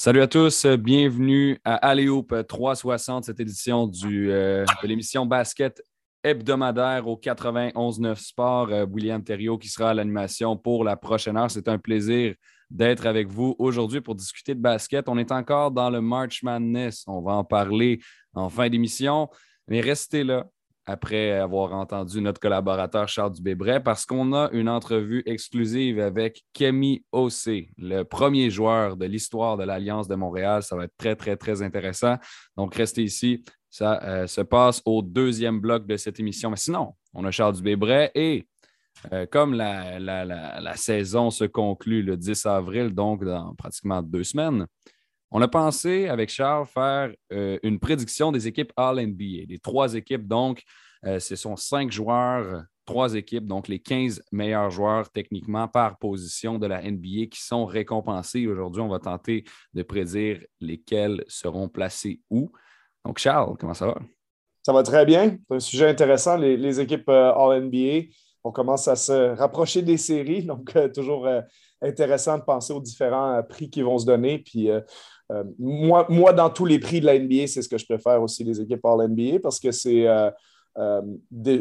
Salut à tous, bienvenue à Alléoupe 360, cette édition euh, de l'émission basket hebdomadaire au 91.9 Sport. Euh, William Thériault qui sera à l'animation pour la prochaine heure. C'est un plaisir d'être avec vous aujourd'hui pour discuter de basket. On est encore dans le March Madness. On va en parler en fin d'émission, mais restez là après avoir entendu notre collaborateur Charles Dubébret parce qu'on a une entrevue exclusive avec Kemi Ossé, le premier joueur de l'histoire de l'Alliance de Montréal. Ça va être très, très, très intéressant. Donc, restez ici. Ça euh, se passe au deuxième bloc de cette émission. Mais sinon, on a Charles Dubébret et euh, comme la, la, saison se conclut le 10 avril, donc dans pratiquement deux semaines, on a pensé avec Charles faire euh, une prédiction des équipes All-NBA. Les trois équipes, donc, euh, ce sont cinq joueurs, trois équipes, donc les 15 meilleurs joueurs techniquement par position de la NBA qui sont récompensés. Aujourd'hui, on va tenter de prédire lesquels seront placés où. Donc, Charles, comment ça va? Ça va très bien. C'est un sujet intéressant, les, équipes euh, All-NBA. On commence à se rapprocher des séries, donc toujours intéressant de penser aux différents prix qui vont se donner. Euh, moi, moi, dans tous les prix de la NBA, c'est ce que je préfère aussi, les équipes par NBA, parce que c'est. Euh, euh,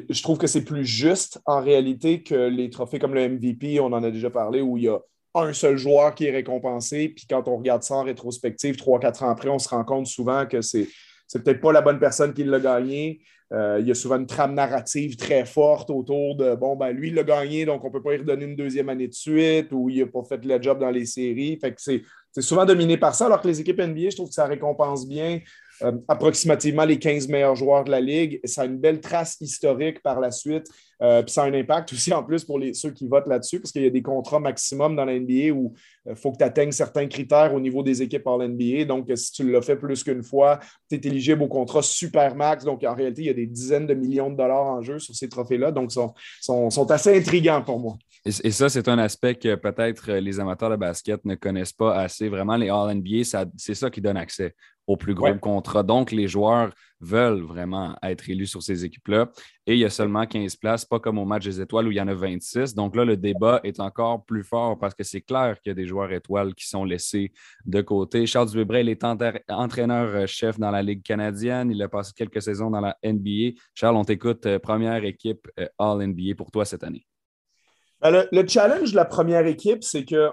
je trouve que c'est plus juste en réalité que les trophées comme le MVP, on en a déjà parlé, où il y a un seul joueur qui est récompensé. Puis quand on regarde ça en rétrospective, trois, quatre ans après, on se rend compte souvent que c'est peut-être pas la bonne personne qui l'a gagné. Il y a souvent une trame narrative très forte autour de bon, ben lui, il l'a gagné, donc on ne peut pas y redonner une deuxième année de suite ou il n'a pas fait le job dans les séries. Fait que c'est souvent dominé par ça, alors que les équipes NBA, je trouve que ça récompense bien euh, approximativement les 15 meilleurs joueurs de la Ligue. Ça a une belle trace historique par la suite. Euh, puis ça a un impact aussi en plus pour les, ceux qui votent là-dessus, parce qu'il y a des contrats maximum dans la NBA où il euh, faut que tu atteignes certains critères au niveau des équipes en NBA. Donc, si tu l'as fait plus qu'une fois, tu es éligible au contrat super max. Donc, en réalité, il y a des dizaines de millions de dollars en jeu sur ces trophées-là. Donc, ils sont, sont assez intrigants pour moi. Et, ça, c'est un aspect que peut-être les amateurs de basket ne connaissent pas assez. Vraiment, les All-NBA, c'est ça qui donne accès aux plus gros contrats. Donc, les joueurs veulent vraiment être élus sur ces équipes-là. Et il y a seulement 15 places, pas comme au match des étoiles où il y en a 26. Donc là, le débat est encore plus fort parce que c'est clair qu'il y a des joueurs étoiles qui sont laissés de côté. Charles Dubébret, il est entraîneur-chef dans la Ligue canadienne. Il a passé quelques saisons dans la NBA. Charles, on t'écoute, euh, première équipe euh, All-NBA pour toi cette année. Ben, le, challenge de la première équipe, c'est que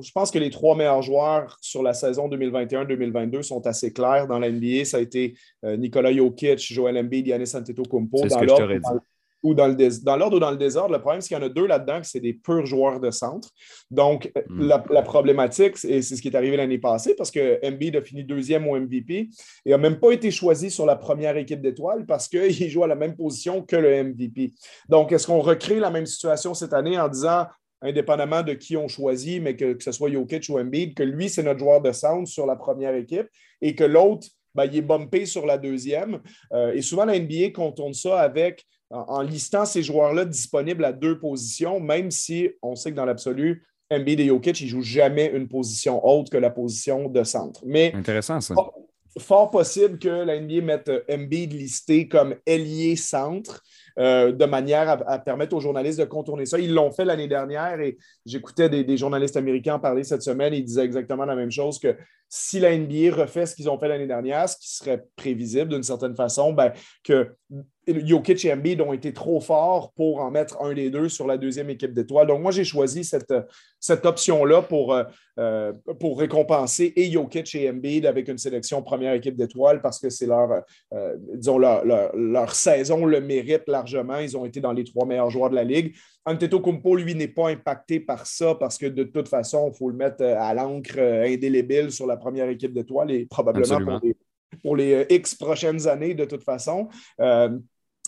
je pense que les trois meilleurs joueurs sur la saison 2021-2022 sont assez clairs dans la NBA. Ça a été euh, Nicolas Jokic, Joel Embiid, Giannis Antetokounmpo. C'est ce que je t'aurais dit ou dans l'ordre ou dans le désordre. Le problème, c'est qu'il y en a deux là-dedans, que c'est des purs joueurs de centre. Donc, euh, hmm. la, problématique, et c'est ce qui est arrivé l'année passée, parce que Embiid a fini deuxième au MVP et n'a même pas été choisi sur la première équipe d'étoiles parce qu'il joue à la même position que le MVP. Donc, est-ce qu'on recrée la même situation cette année en disant, indépendamment de qui on choisit, mais que, ce soit Jokic ou Embiid, que lui, c'est notre joueur de centre sur la première équipe et que l'autre, ben, il est bumpé sur la deuxième. Euh, et souvent, la NBA contourne ça avec en, listant ces joueurs-là disponibles à deux positions, même si on sait que dans l'absolu, Embiid et Jokic, ils ne jouent jamais une position autre que la position de centre. Mais Intéressant, ça. Fort, possible que la NBA mette Embiid listé comme ailier centre. Euh, de manière à, permettre aux journalistes de contourner ça. Ils l'ont fait l'année dernière et j'écoutais des, des, journalistes américains parler cette semaine. Ils disaient exactement la même chose que si la NBA refait ce qu'ils ont fait l'année dernière, ce qui serait prévisible d'une certaine façon, ben, que Jokic et Embiid ont été trop forts pour en mettre un des deux sur la deuxième équipe d'étoiles. Donc, moi, j'ai choisi cette, cette option-là pour, euh, euh, pour récompenser et Jokic et Embiid avec une sélection première équipe d'étoiles parce que c'est leur, euh, disons, leur, leur, saison le mérite largement. Ils ont été dans les trois meilleurs joueurs de la Ligue. Antetokounmpo, lui, n'est pas impacté par ça parce que de toute façon, il faut le mettre à l'encre indélébile sur la première équipe d'étoiles et probablement pour les, pour les, X prochaines années de toute façon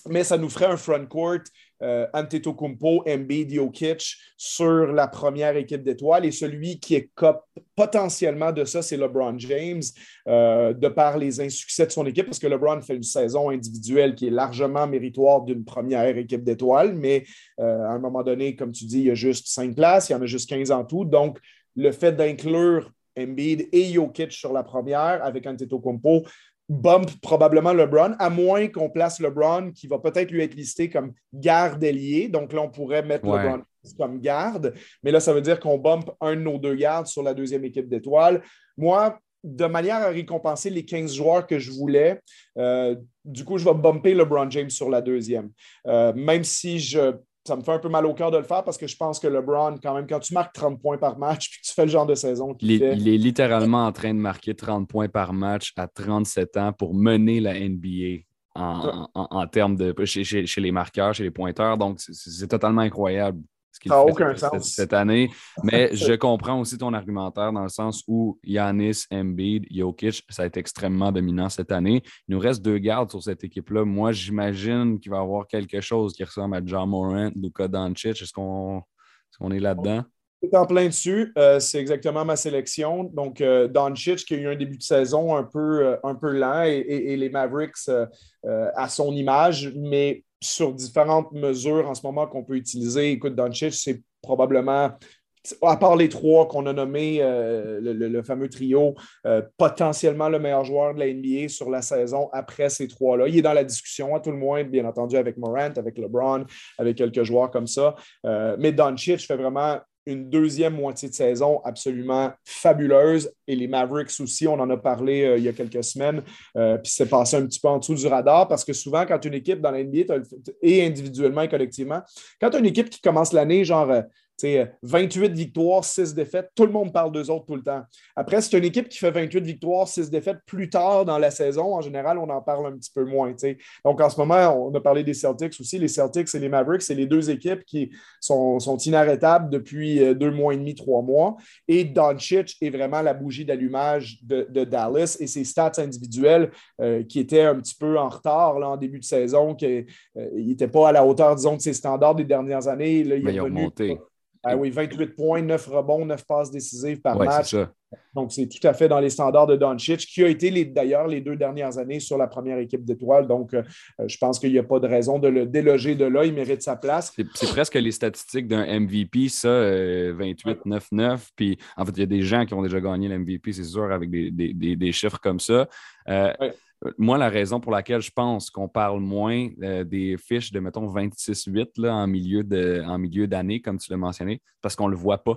mais ça nous ferait un front court euh, Antetokounmpo, Embiid, Jokic sur la première équipe d'étoiles. Et celui qui est potentiellement de ça, c'est LeBron James, euh, de par les insuccès de son équipe, parce que LeBron fait une saison individuelle qui est largement méritoire d'une première équipe d'étoiles, mais euh, à un moment donné, comme tu dis, il y a juste cinq places, il y en a juste 15 en tout. Donc, le fait d'inclure Embiid et Jokic sur la première avec Antetokounmpo, bump probablement LeBron, à moins qu'on place LeBron qui va peut-être lui être listé comme garde ailier. Donc là, on pourrait mettre LeBron comme garde. Mais là, ça veut dire qu'on bump un de nos deux gardes sur la deuxième équipe d'étoiles. Moi, de manière à récompenser les 15 joueurs que je voulais, euh, du coup, je vais bumper LeBron James sur la deuxième. Euh, même si je, ça me fait un peu mal au cœur de le faire parce que je pense que LeBron, quand même, quand tu marques 30 points par match puis que tu fais le genre de saison qu'il il, fait, il est littéralement en train de marquer 30 points par match à 37 ans pour mener la NBA en, termes de chez, chez, les marqueurs, chez les pointeurs. Donc, c'est totalement incroyable ce qu'il fait aucun sens. cette, année. Mais je comprends aussi ton argumentaire dans le sens où Yanis, Embiid, Jokic, ça a été extrêmement dominant cette année. Il nous reste deux gardes sur cette équipe-là. Moi, j'imagine qu'il va y avoir quelque chose qui ressemble à John Morant, Luka Doncic. Est-ce qu'on est, est là-dedans? en plein dessus. Euh, c'est exactement ma sélection. Donc, euh, Doncic qui a eu un début de saison un peu, euh, un peu lent et, les Mavericks à son image, mais sur différentes mesures en ce moment qu'on peut utiliser. Écoute, Doncic, c'est probablement à part les trois qu'on a nommés, le, fameux trio, potentiellement le meilleur joueur de la NBA sur la saison après ces trois-là. Il est dans la discussion, à tout le moins, bien entendu, avec Morant, avec LeBron, avec quelques joueurs comme ça. mais Doncic fait vraiment une deuxième moitié de saison absolument fabuleuse. Et les Mavericks aussi, on en a parlé euh, il y a quelques semaines, euh, puis c'est passé un petit peu en dessous du radar parce que souvent, quand une équipe dans la NBA, et individuellement et collectivement, quand une équipe qui commence l'année, genre euh, 28 victoires, 6 défaites, tout le monde parle d'eux autres tout le temps. Après, c'est une équipe qui fait 28 victoires, 6 défaites plus tard dans la saison. En général, on en parle un petit peu moins. Donc, en ce moment, on a parlé des Celtics aussi. Les Celtics et les Mavericks, c'est les deux équipes qui sont, inarrêtables depuis euh, deux mois et demi, trois mois. Et Doncic est vraiment la bougie d'allumage de, Dallas et ses stats individuels euh, qui étaient un petit peu en retard là, en début de saison, qui n'étaient euh, pas à la hauteur, disons, de ses standards des dernières années. il est revenu, ah oui, 28 points, 9 rebonds, 9 passes décisives par match. Donc, c'est tout à fait dans les standards de Doncic, qui a été d'ailleurs les deux dernières années sur la première équipe d'étoiles. Donc, euh, je pense qu'il n'y a pas de raison de le déloger de là. Il mérite sa place. C'est presque les statistiques d'un MVP, ça, 28-9-9. Euh, Puis, en fait, il y a des gens qui ont déjà gagné l'MVP, c'est sûr, avec des, chiffres comme ça. Euh, moi, la raison pour laquelle je pense qu'on parle moins euh, des fiches de, mettons, 26-8 en milieu d'année, comme tu l'as mentionné, parce qu'on ne le voit pas.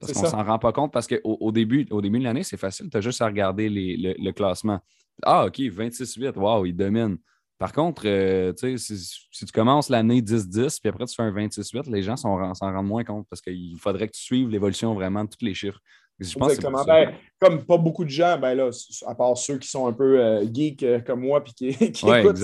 Parce qu'on ne s'en rend pas compte. Parce qu'au au début, au début de l'année, c'est facile. Tu as juste à regarder le, classement. Ah, OK, 26-8, wow, il domine. Par contre, euh, si, tu commences l'année 10-10, puis après tu fais un 26-8, les gens s'en rendent moins compte parce qu'il faudrait que tu suives l'évolution vraiment de tous les chiffres. Exactement. Ben, comme pas beaucoup de gens, ben là, à part ceux qui sont un peu euh, geeks euh, comme moi puis qui, qui écoutent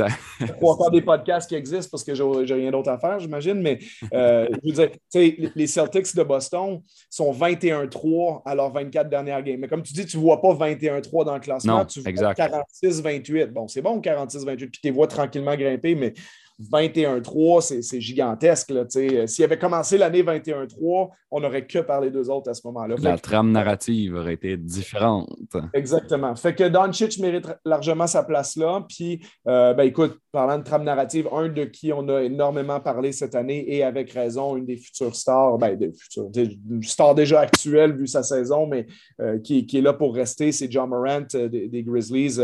trois des podcasts qui existent parce que j'ai rien d'autre à faire, j'imagine. Mais euh, je veux dire, les Celtics de Boston sont 21-3 à leurs 24 dernières games. Mais comme tu dis, tu ne vois pas 21-3 dans le classement, tu vois 46-28. Bon, c'est bon 46-28, puis tu les vois tranquillement grimper, mais 21-3, c'est gigantesque. Euh, s'il avait commencé l'année 21-3, on n'aurait que parlé d'eux autres à ce moment-là. La trame narrative aurait été différente. Exactement. Fait que Doncic mérite largement sa place là. Puis, euh, ben, écoute, parlant de trame narrative, un de qui on a énormément parlé cette année et avec raison, une des futures stars, ben, des futures, une star déjà actuelle vu sa saison, mais euh, qui, est là pour rester, c'est John Morant des, Grizzlies,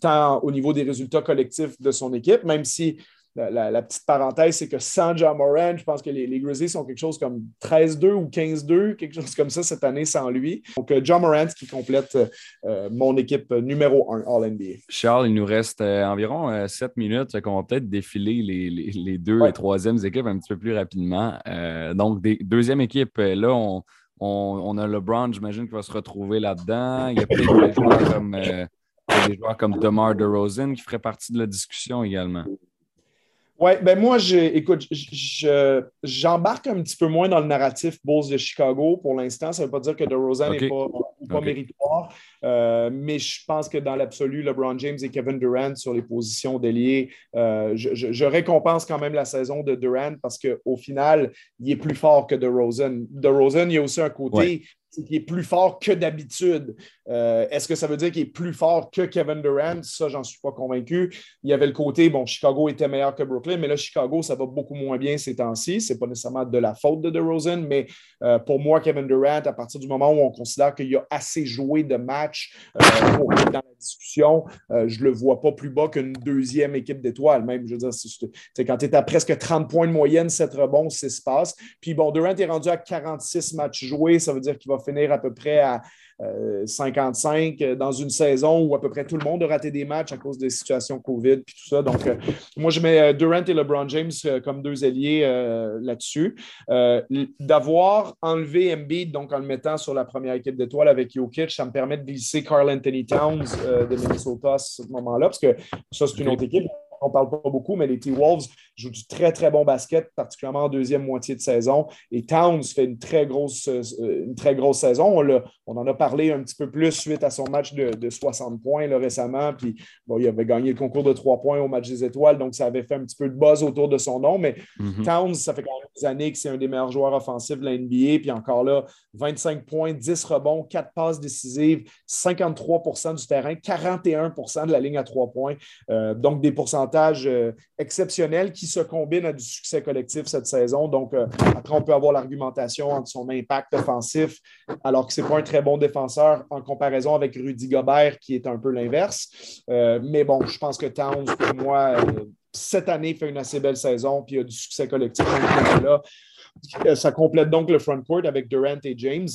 tant au niveau des résultats collectifs de son équipe, même si la, petite parenthèse, c'est que sans John Moran, je pense que les, Grizzlies sont quelque chose comme 13-2 ou 15-2, quelque chose comme ça cette année sans lui. Donc, euh, John Morant qui complète euh, mon équipe numéro 1 All-NBA. Charles, il nous reste euh, environ 7 minutes, qu'on va peut-être défiler les, deux et troisièmes équipes un petit peu plus rapidement. donc, des, deuxième équipe, là, on, on, a LeBron, j'imagine, qui va se retrouver là-dedans. Il y a peut-être des joueurs comme, des joueurs comme DeMar DeRozan qui feraient partie de la discussion également. Oui, ben moi, écoute, j'embarque un petit peu moins dans le narratif Bulls de Chicago pour l'instant. Ça ne veut pas dire que DeRozan n'est pas, pas méritoire, euh, mais je pense que dans l'absolu, LeBron James et Kevin Durant sur les positions déliées, euh, je, récompense quand même la saison de Durant parce qu'au final, il est plus fort que DeRozan. DeRozan, il y a aussi un côté qui est plus fort que d'habitude. Euh, est-ce que ça veut dire qu'il est plus fort que Kevin Durant? Ça, j'en suis pas convaincu. Il y avait le côté, bon, Chicago était meilleur que Brooklyn, mais là, Chicago, ça va beaucoup moins bien ces temps-ci. Ce n'est pas nécessairement de la faute de DeRozan, mais euh, pour moi, Kevin Durant, à partir du moment où on considère qu'il a assez joué de matchs euh, pour être dans la discussion, je le vois pas plus bas qu'une deuxième équipe d'étoiles. Même, je veux dire, c'est, quand tu es à presque 30 points de moyenne, 7 rebonds, 6 passes. Puis bon, Durant est rendu à 46 matchs joués. Ça veut dire qu'il va finir à peu près à 55 euh, dans une saison où à peu près tout le monde a raté des matchs à cause des situations COVID puis tout ça. Donc, euh, moi, je mets euh, Durant et LeBron James comme deux alliés là-dessus. D'avoir enlevé Embiid, donc en le mettant sur la première équipe d'étoiles avec Jokic, ça me permet de glisser Carl Anthony Towns de Minnesota à ce moment-là, parce que ça, c'est une autre équipe on ne parle pas beaucoup, mais les T-Wolves jouent du très, très bon basket, particulièrement en deuxième moitié de saison. Et Towns fait une très grosse, euh, une très grosse saison. On, on, en a parlé un petit peu plus suite à son match de, 60 points récemment. Puis bon, il avait gagné le concours de 3 points au match des étoiles, donc ça avait fait un petit peu de buzz autour de son nom. Mais mm-hmm. Towns, ça fait quand même des années que c'est un des meilleurs joueurs offensifs de la NBA. Puis encore là, 25 points, 10 rebonds, 4 passes décisives, 53% du terrain, 41% de la ligne à 3 points. Euh, donc des pourcentages euh, exceptionnel qui se combine à du succès collectif cette saison. Donc, euh, après, on peut avoir l'argumentation entre son impact offensif, alors que ce n'est pas un très bon défenseur en comparaison avec Rudy Gobert, qui est un peu l'inverse. Euh, mais bon, je pense que Towns, pour moi, cette année, fait une assez belle saison, puis il a du succès collectif. Là. Ça complète donc le front court avec Durant et James.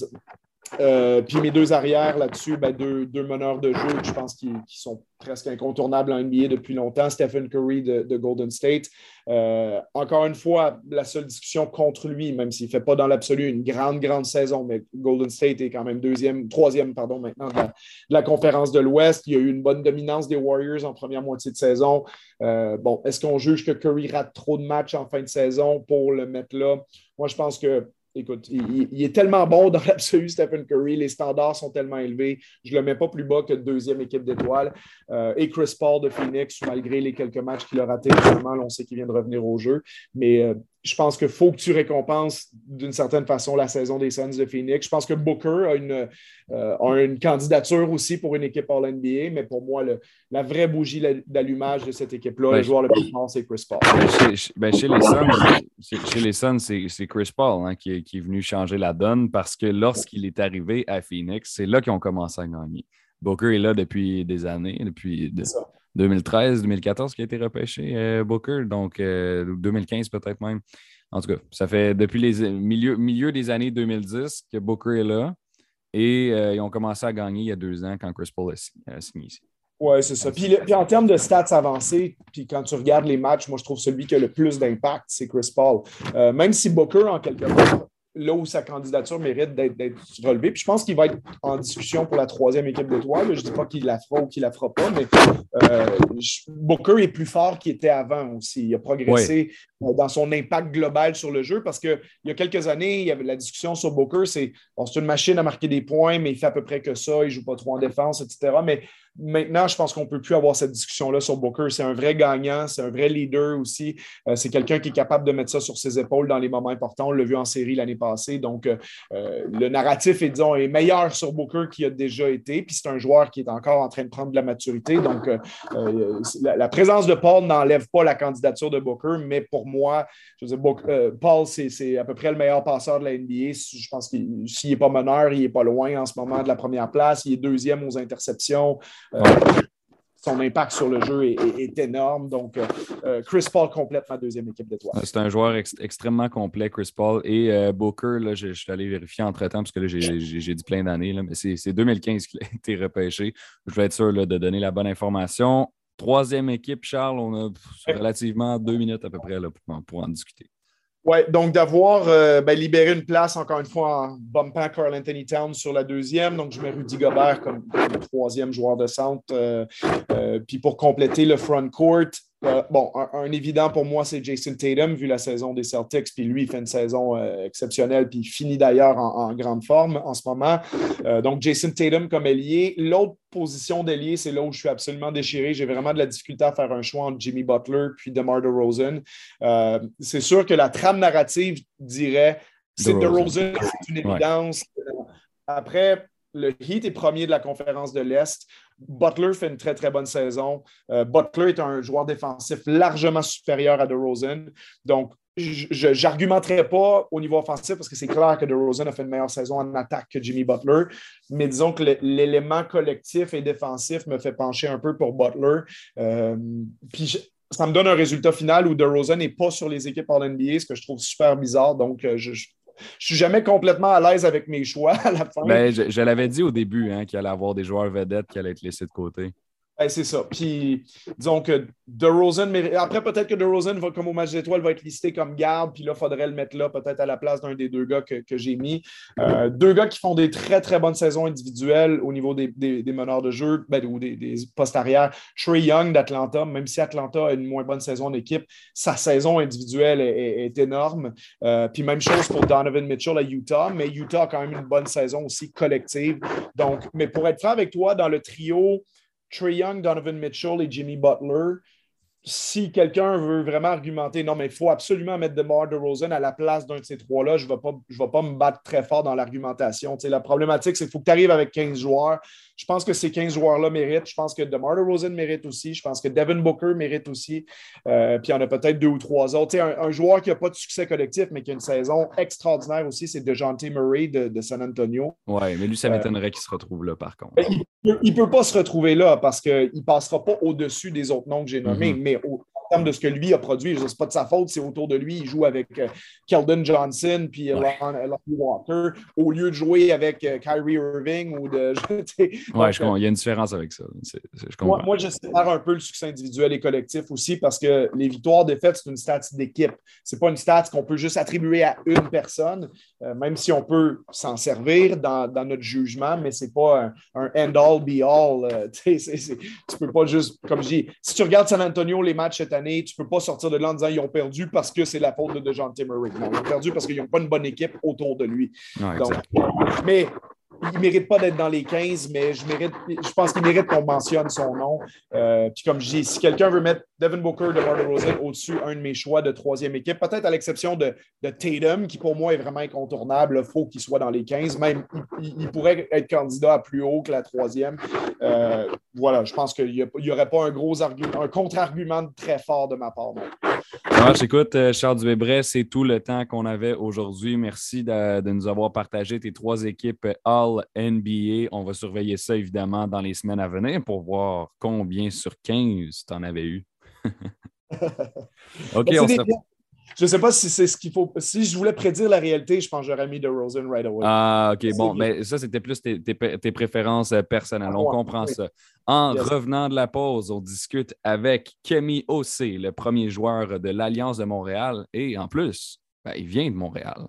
Euh, puis mes deux arrières là-dessus, ben, deux, meneurs de jeu, je pense qu'ils sont presque incontournables en NBA depuis longtemps. Stephen Curry de, Golden State. Euh, encore une fois, la seule discussion contre lui, même s'il ne fait pas dans l'absolu une grande, grande saison, mais Golden State est quand même deuxième, troisième, pardon, maintenant de la, conférence de l'Ouest. Il y a eu une bonne dominance des Warriors en première moitié de saison. Euh, bon, est-ce qu'on juge que Curry rate trop de matchs en fin de saison pour le mettre là? Moi, je pense que écoute, il, est tellement bon dans l'absolu, Stephen Curry. Les standards sont tellement élevés. Je ne le mets pas plus bas que deuxième équipe d'étoiles. Euh, et Chris Paul de Phoenix, malgré les quelques matchs qu'il a ratés récemment, on sait qu'il vient de revenir au jeu. Mais euh, je pense qu'il faut que tu récompenses d'une certaine façon la saison des Suns de Phoenix. Je pense que Booker a une, euh, une candidature aussi pour une équipe All-NBA, mais pour moi, la vraie bougie d'allumage de cette équipe-là, le joueur le plus fort, c'est Chris Paul. Ben, ben, chez, les Suns, chez les Suns, c'est Chris Paul hein, qui, est, venu changer la donne parce que lorsqu'il est arrivé à Phoenix, c'est là qu'ils ont commencé à gagner. Booker est là depuis des années, depuis 2013, 2014 qui a été repêché, euh, Booker, donc 2015 euh, peut-être même. En tout cas, ça fait depuis les milieu, milieu des années 2010 que Booker est là et euh, ils ont commencé à gagner il y a deux ans quand Chris Paul a signé ici. Oui, c'est ça. Puis, puis, en termes de stats avancés, puis quand tu regardes les matchs, moi, je trouve celui qui a le plus d'impact, c'est Chris Paul. même si Booker, en quelque sorte, là où sa candidature mérite d'être relevée. Puis je pense qu'il va être en discussion pour la troisième équipe d'étoiles. Je ne dis pas qu'il la fera ou qu'il ne la fera pas, mais euh, Booker est plus fort qu'il était avant aussi. Il a progressé dans son impact global sur le jeu parce qu'il y a quelques années, il y avait la discussion sur Booker, c'est une machine à marquer des points, mais il fait à peu près que ça, il ne joue pas trop en défense, etc. Mais Maintenant, je pense qu'on ne peut plus avoir cette discussion-là sur Booker. C'est un vrai gagnant, c'est un vrai leader aussi. Euh, c'est quelqu'un qui est capable de mettre ça sur ses épaules dans les moments importants. On l'a vu en série l'année passée. Donc, euh, euh, le narratif est, disons, est meilleur sur Booker qu'il a déjà été. Puis c'est un joueur qui est encore en train de prendre de la maturité. Donc, la, présence de Paul n'enlève pas la candidature de Booker, mais pour moi, je veux dire, Paul, c'est à peu près le meilleur passeur de la NBA. Je pense qu'il s'il n'est pas meneur, il n'est pas loin en ce moment de la première place. Il est deuxième aux interceptions. Euh, son impact sur le jeu est, énorme. Donc, euh, euh, Chris Paul complète ma deuxième équipe d'étoiles. C'est un joueur extrêmement complet, Chris Paul. Et Booker, là, je, suis allé vérifier entre-temps, parce que là, j'ai dit plein d'années, mais c'est 2015 qu'il a été repêché. Je vais être sûr de donner la bonne information. Troisième équipe, Charles, on a relativement deux minutes à peu près là, pour en discuter. Oui, donc d'avoir euh, ben, libéré une place, encore une fois, en bumpant Carl Anthony Towns sur la deuxième. Donc, je mets Rudy Gobert comme, troisième joueur de centre. Euh, euh, puis pour compléter le front court, euh, bon, un, évident pour moi, c'est Jason Tatum, vu la saison des Celtics. Puis lui, il fait une saison euh, exceptionnelle, puis il finit d'ailleurs en, grande forme en ce moment. Euh, donc, Jason Tatum comme ailier. L'autre position d'ailier, c'est là où je suis absolument déchiré. J'ai vraiment de la difficulté à faire un choix entre Jimmy Butler puis DeMar DeRozan. c'est sûr que la trame narrative dirait c'est DeRozan, c'est une évidence. Après, le Heat est premier de la conférence de l'Est. Butler fait une très, très bonne saison. Euh, Butler est un joueur défensif largement supérieur à DeRozan. Donc, je n'argumenterai pas au niveau offensif parce que c'est clair que DeRozan a fait une meilleure saison en attaque que Jimmy Butler. Mais disons que l'élément collectif et défensif me fait pencher un peu pour Butler. Euh, puis ça me donne un résultat final où DeRozan n'est pas sur les équipes en NBA, ce que je trouve super bizarre. Donc, euh, je, je suis jamais complètement à l'aise avec mes choix à la fin. Ben, je, l'avais dit au début hein, qu'il allait avoir des joueurs vedettes qui allaient être laissés de côté. Ben, c'est ça. Puis, disons que DeRozan, mais après, peut-être que DeRozan, va, comme au match d'étoiles, va être listé comme garde, puis là, il faudrait le mettre là, peut-être à la place d'un des deux gars que, j'ai mis. Euh, deux gars qui font des très, très bonnes saisons individuelles au niveau des, meneurs de jeu ben, ou des, postes arrière. Trey Young d'Atlanta, même si Atlanta a une moins bonne saison d'équipe, sa saison individuelle est, énorme. Euh, puis même chose pour Donovan Mitchell à Utah, mais Utah a quand même une bonne saison aussi collective. Donc, mais pour être franc avec toi, dans le trio, Trey Young, Donovan Mitchell et Jimmy Butler, si quelqu'un veut vraiment argumenter, non, mais il faut absolument mettre DeMar DeRozan à la place d'un de ces trois-là, je ne vais, pas, vais pas me battre très fort dans l'argumentation. La problématique, c'est qu'il faut que tu arrives avec 15 joueurs. Je pense que ces 15 joueurs-là méritent. Je pense que DeMar DeRozan mérite aussi. Je pense que Devin Booker mérite aussi. Euh, puis il y en a peut-être deux ou trois autres. Un, un, joueur qui n'a pas de succès collectif, mais qui a une saison extraordinaire aussi, c'est DeJounte Murray de, San Antonio. Oui, mais lui, ça euh, m'étonnerait qu'il se retrouve là, par contre. Il ne peut, pas se retrouver là parce qu'il ne passera pas au-dessus des autres noms que j'ai nommés. Mais au, termes de ce que lui a produit. Ce n'est pas de sa faute, c'est autour de lui. Il joue avec euh, Keldon Johnson puis ouais. Walker au lieu de jouer avec euh, Kyrie Irving ou de. je Il y a une différence avec ça. moi, moi, je sépare un peu le succès individuel et collectif aussi parce que les victoires, défaites, c'est une stat d'équipe. Ce n'est pas une stat qu'on peut juste attribuer à une personne, euh, même si on peut s'en servir dans, dans, notre jugement, mais ce n'est pas un, end-all, be-all. tu ne peux pas juste, comme je dis, si tu regardes San Antonio, les matchs cette année, tu ne peux pas sortir de là en disant qu'ils ont perdu parce que c'est la faute de DeJounte Murray. Non, ils ont perdu parce qu'ils n'ont pas une bonne équipe autour de lui. mais il ne mérite pas d'être dans les 15, mais je, mérite, je pense qu'il mérite qu'on mentionne son nom. Euh, puis comme je dis, si quelqu'un veut mettre Devin Booker de Rosen au-dessus, un de mes choix de troisième équipe, peut-être à l'exception de, de, Tatum, qui pour moi est vraiment incontournable, il faut qu'il soit dans les 15. Même, il, pourrait être candidat à plus haut que la troisième. Euh, voilà, je pense qu'il n'y aurait pas un gros argument, un contre-argument très fort de ma part. Alors, j'écoute, euh, Charles Dubébret, c'est tout le temps qu'on avait aujourd'hui. Merci de, de, nous avoir partagé tes trois équipes All NBA. On va surveiller ça évidemment dans les semaines à venir pour voir combien sur 15 tu en avais eu. OK, on se je ne sais pas si c'est ce qu'il faut. Si je voulais prédire la réalité, je pense que j'aurais mis Rosen right away. Ah, OK. Bon, mais ça, c'était plus tes, préférences euh, personnelles. On comprend ça. En revenant de la pause, on discute avec Kemi Ossé, le premier joueur de l'Alliance de Montréal. Et en plus, ben, il vient de Montréal.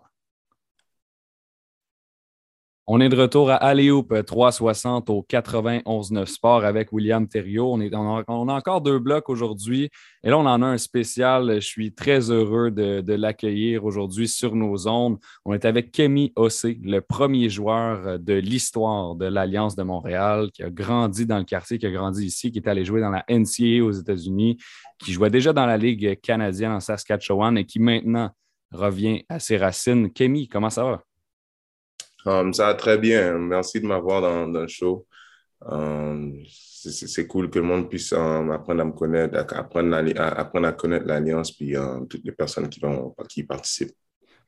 On est de retour à Aléoupe 360 au 91-9 Sport avec William Thériault. On, on, a, encore deux blocs aujourd'hui. Et là, on en a un spécial. Je suis très heureux de, l'accueillir aujourd'hui sur nos ondes. On est avec Kemi Ossé, le premier joueur de l'histoire de l'Alliance de Montréal, qui a grandi dans le quartier, qui a grandi ici, qui est allé jouer dans la NCAA aux États-Unis, qui jouait déjà dans la Ligue canadienne en Saskatchewan et qui maintenant revient à ses racines. Kemi, comment ça va? Um, ça va très bien. Merci de m'avoir dans, le show. Um, c'est cool que le monde puisse um, apprendre à me connaître, apprendre à, apprendre à connaître l'Alliance puis toutes les personnes qui, vont, qui participent.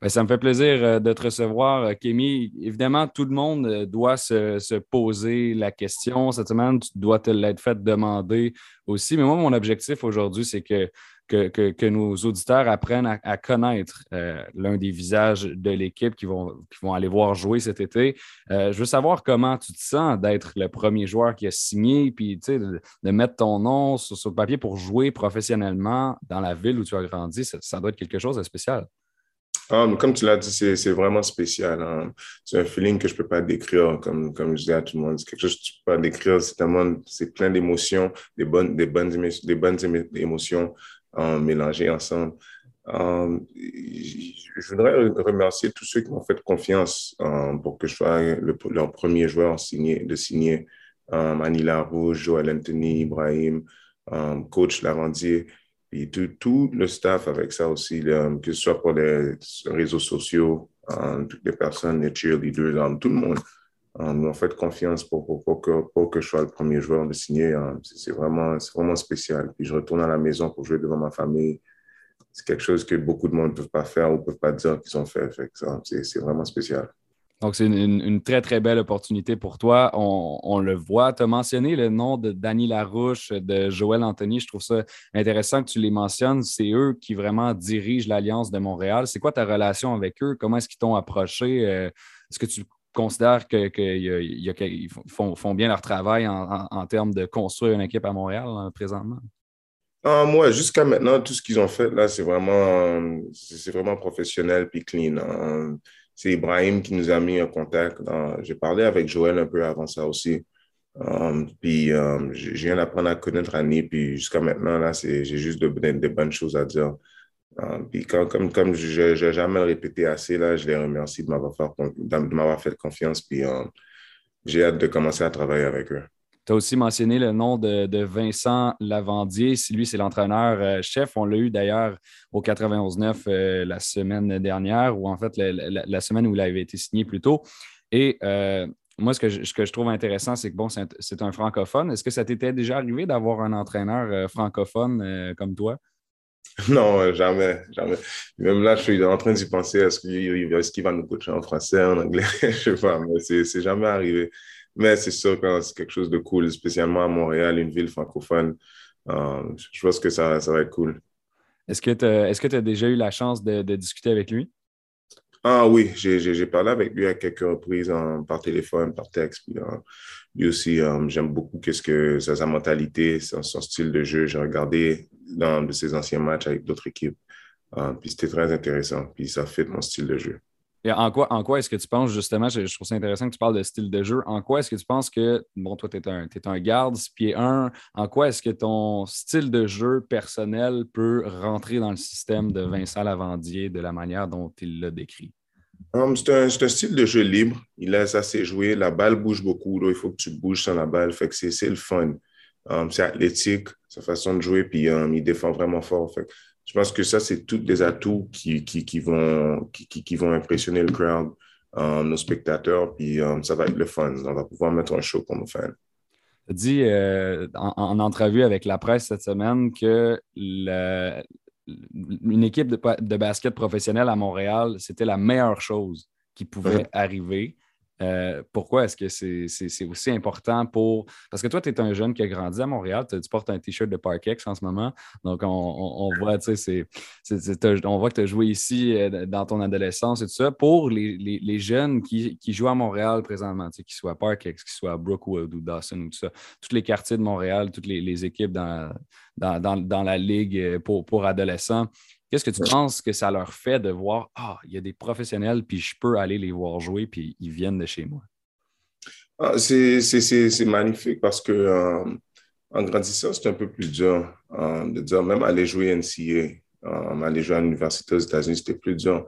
Ben, ça me fait plaisir euh, de te recevoir, euh, Kémy. Évidemment, tout le monde euh, doit se, se, poser la question. Cette semaine, tu dois te l'être fait demander aussi. Mais moi, mon objectif aujourd'hui, c'est que que, nos auditeurs apprennent à, connaître euh, l'un des visages de l'équipe qui vont, vont aller voir jouer cet été. Euh, je veux savoir comment tu te sens d'être le premier joueur qui a signé, puis de, de mettre ton nom sur, le papier pour jouer professionnellement dans la ville où tu as grandi. Ça, doit être quelque chose de spécial. Ah, comme tu l'as dit, c'est vraiment spécial. Hein. C'est un feeling que je ne peux pas décrire, comme, comme je dis à tout le monde. C'est quelque chose que tu ne peux pas décrire. C'est plein d'émotions, des bonnes, des, bonnes, des bonnes émotions, mélangés ensemble. Euh, je voudrais remercier tous ceux qui m'ont fait confiance euh, pour que je sois le, leur premier joueur signé, de signer. Euh, Manila Rouge, Joël Anthony, Ibrahim, coach Larandier, et tout, le staff avec ça aussi, que ce soit pour les réseaux sociaux, les personnes, les cheerleaders, tout le monde m'ont fait confiance pour, pour, que, pour que je sois le premier joueur de signer. Hein. C'est vraiment, vraiment spécial. Puis je retourne à la maison pour jouer devant ma famille. C'est quelque chose que beaucoup de monde ne peuvent pas faire ou ne peuvent pas dire qu'ils ont fait. c'est vraiment spécial. Donc, c'est une, très, très belle opportunité pour toi. On, le voit. Tu as mentionné le nom de Danny Larouche, de Joël Anthony. Je trouve ça intéressant que tu les mentionnes. C'est eux qui vraiment dirigent l'Alliance de Montréal. C'est quoi ta relation avec eux? Comment est-ce qu'ils t'ont approché? Euh, est-ce que tu considères qu'ils font, bien leur travail en, termes de construire une équipe à Montréal hein, présentement? Ah, moi, jusqu'à maintenant, tout ce qu'ils ont fait, là, c'est vraiment, vraiment professionnel puis clean. Hein c'est Ibrahim qui nous a mis en contact. J'ai parlé avec Joël un peu avant ça aussi. Um, puis um, je viens à connaître Annie, puis jusqu'à maintenant, là, j'ai juste de, bonnes choses à dire. Um, puis comme, comme je n'ai jamais répété assez, là, je les remercie de m'avoir fait, confiance, puis j'ai hâte de commencer à travailler avec eux. Tu as aussi mentionné le nom de, Vincent Lavandier. Lui, c'est l'entraîneur-chef. Euh, On l'a eu d'ailleurs au 91-9 euh, la semaine dernière, ou en fait la, semaine où il avait été signé plus tôt. Et euh, moi, ce que, je, trouve intéressant, c'est que bon, c'est un, francophone. Est-ce que ça t'était déjà arrivé d'avoir un entraîneur francophone comme toi? Non, jamais, jamais. Même là, je suis en train d'y penser. Est-ce qu'il va nous coacher en français, en anglais? je ne sais pas, mais c'est jamais arrivé. Mais c'est sûr que c'est quelque chose de cool, spécialement à Montréal, une ville francophone. Euh, je pense que ça, ça va être cool. Est-ce que tu as déjà eu la chance de, discuter avec lui? Ah oui, j'ai parlé avec lui à quelques reprises par téléphone, par texte. Puis, euh, lui aussi, euh, j'aime beaucoup qu'est-ce que sa, mentalité, son, style de jeu. J'ai regardé dans de ses anciens matchs avec d'autres équipes. puis c'était très intéressant. Puis ça fait mon style de jeu en quoi, en quoi est-ce que tu penses, justement, je, trouve ça intéressant que tu parles de style de jeu, en quoi est-ce que tu penses que, bon, toi, tu es un, es un garde, pied 1, en quoi est-ce que ton style de jeu personnel peut rentrer dans le système de Vincent Lavandier de la manière dont il l'a décrit? Um, c'est un, style de jeu libre. Il laisse assez jouer. La balle bouge beaucoup. il faut que tu bouges sans la balle. Fait que c'est le fun. Um, c'est athlétique, sa façon de jouer, puis um, il défend vraiment fort. Fait je pense que ça, c'est tous des atouts qui, qui, qui vont, qui, qui, vont impressionner le crowd, euh, nos spectateurs, puis euh, ça va être le fun. On va pouvoir mettre un show pour nos fans. Tu as dit euh, en, entrevue avec la presse cette semaine que une équipe de, de, basket professionnel à Montréal, c'était la meilleure chose qui pouvait arriver. Euh, pourquoi est-ce que c'est aussi important pour. Parce que toi, tu es un jeune qui a grandi à Montréal, tu, portes un T-shirt de Parkex en ce moment. Donc, on, voit, tu sais, on voit que tu as joué ici euh, dans ton adolescence et tout ça. Pour les, jeunes qui, jouent à Montréal présentement, qu'ils soient Parkex, qu'ils soient Brookwood ou Dawson ou tout ça, tous les quartiers de Montréal, toutes les, équipes dans, dans, la ligue euh, pour, pour adolescents, Qu'est-ce que tu penses que ça leur fait de voir, ah, il y a des professionnels, puis je peux aller les voir jouer, puis ils viennent de chez moi? Ah, c'est magnifique parce que euh, en grandissant, c'est un peu plus dur euh, de dire, même aller jouer NCA, euh, aller jouer à l'université aux États-Unis, c'était plus dur.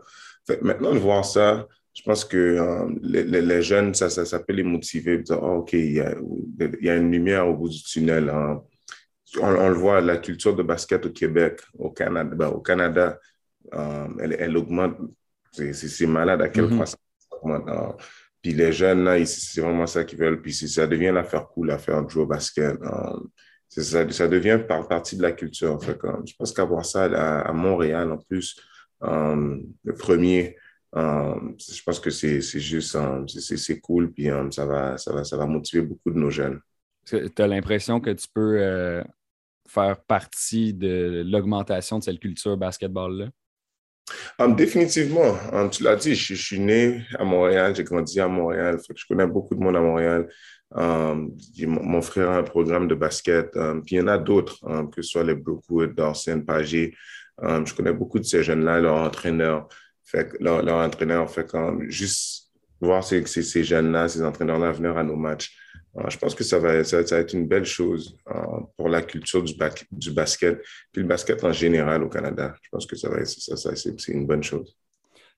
maintenant, de voir ça, je pense que les, jeunes, ça, ça, peut les motiver, dire, oh, OK, il y, a, il y, a, une lumière au bout du tunnel. Hein on, le voit, la culture de basket au Québec, au Canada, ben, au Canada euh, elle, augmente. C'est malade à quel mm-hmm. point ça augmente. Euh, puis les jeunes, là, c'est vraiment ça qu'ils veulent. Puis ça devient l'affaire cool, l'affaire de jouer au basket. Euh, ça, ça, devient par partie de la culture. En fait, je pense qu'avoir ça à, Montréal, en plus, le premier, je pense que c'est juste, c'est cool. Puis ça, va, ça, va, ça va motiver beaucoup de nos jeunes. Tu as l'impression que tu peux faire partie de l'augmentation de cette culture basketball-là? Um, définitivement. Um, tu l'as dit, je, suis né à Montréal, j'ai grandi à Montréal, je connais beaucoup de monde à Montréal. Um, mon, frère a un programme de basket, puis il y en a d'autres, que ce soit les Brookwood, Dawson, Pagé. je connais beaucoup de ces jeunes-là, leur entraîneur. Fait, leur, leur entraîneur fait quand juste voir ces, ces jeunes-là, ces entraîneurs-là venir à nos matchs. Euh, je pense que ça va, être une belle chose euh, pour la culture du, basket, puis le basket en général au Canada. Je pense que ça va ça c'est une bonne chose.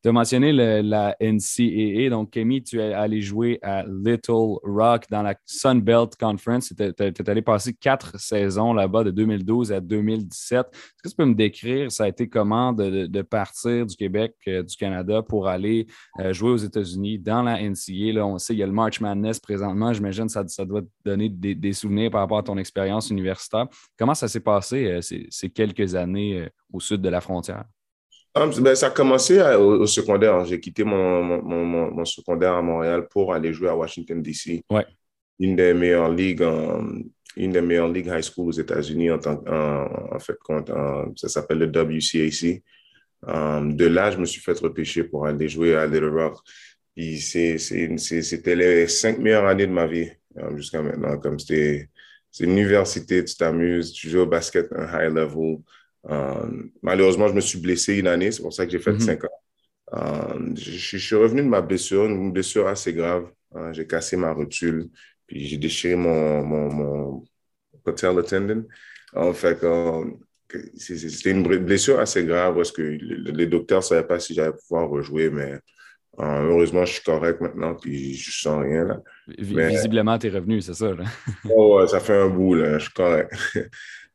Tu as mentionné la NCAA. Donc, Kemi, tu es allé jouer à Little Rock dans la Sun Belt Conference. Tu es, allé passer quatre saisons là-bas de 2012 à 2017. Est-ce que tu peux me décrire, ça a été comment de, partir du Québec, euh, du Canada pour aller euh, jouer aux États-Unis dans la NCAA? Là, on sait qu'il y a le March Madness présentement. J'imagine que ça, ça doit te donner des, souvenirs par rapport à ton expérience universitaire. Comment ça s'est passé euh, ces, quelques années au sud de la frontière? Um, ben, ça a commencé au, secondaire. J'ai quitté mon, mon, mon, secondaire à Montréal pour aller jouer à Washington, D.C. Ouais. Une des meilleures ligues, une des meilleures ligues high school aux États-Unis en, en, en, fait, compte, ça s'appelle le WCAC. Um, de là, je me suis fait repêcher pour aller jouer à Little Rock. Puis c'était les cinq meilleures années de ma vie um, jusqu'à maintenant. Comme c'était c'est une université, tu t'amuses, tu joues au basket à un high level. Um, malheureusement, je me suis blessé une année, c'est pour ça que j'ai fait mm-hmm. cinq ans. je, suis revenu de ma blessure, une blessure assez grave. Hein. j'ai cassé ma rotule, puis j'ai déchiré mon, mon, mon patella tendon. En fait, c'était une blessure assez grave parce que les docteurs ne savaient pas si j'allais pouvoir rejouer, mais euh, heureusement, je suis correct maintenant, puis je sens rien. Là. Visiblement, tu es revenu, c'est ça? Là. oh, ouais, ça fait un bout, là, je suis correct.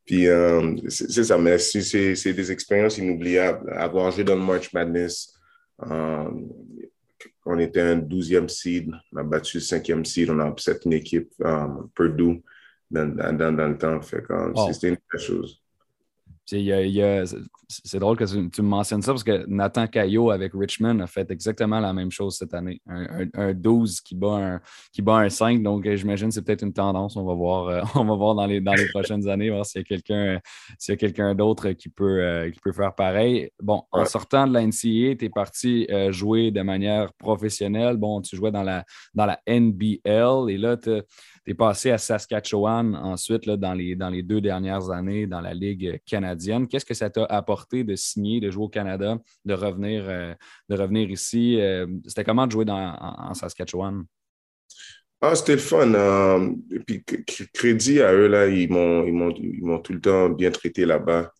puis euh, c'est ça, mais c'est des expériences inoubliables. Avoir joué dans le March Madness, euh, on était un 12e seed, on a battu le 5e seed, on a upset une équipe, Purdue, dans, dans, dans, le temps. C'était une belle chose c'est drôle que tu, me mentionnes ça parce que Nathan Caillot avec Richmond a fait exactement la même chose cette année. Un, 12 qui bat un, qui bat un 5. Donc, euh, j'imagine que c'est peut-être une tendance. On va voir, euh, on va voir dans, les, dans les prochaines années, voir s'il y a quelqu'un quelqu'un d'autre qui, peut euh, qui peut faire pareil. Bon, en sortant de la NCAA, tu es parti jouer de manière professionnelle. Bon, tu jouais dans la, dans la NBL et là, tu tu es passé à Saskatchewan ensuite là, dans, les, dans les deux dernières années dans la Ligue canadienne. Qu'est-ce que ça t'a apporté de signer, de jouer au Canada, de revenir, euh, de revenir ici? Euh, c'était comment de jouer dans, en, Saskatchewan? Ah, c'était le fun. Euh, puis, crédit à eux, là, ils m'ont tout le temps bien traité là-bas.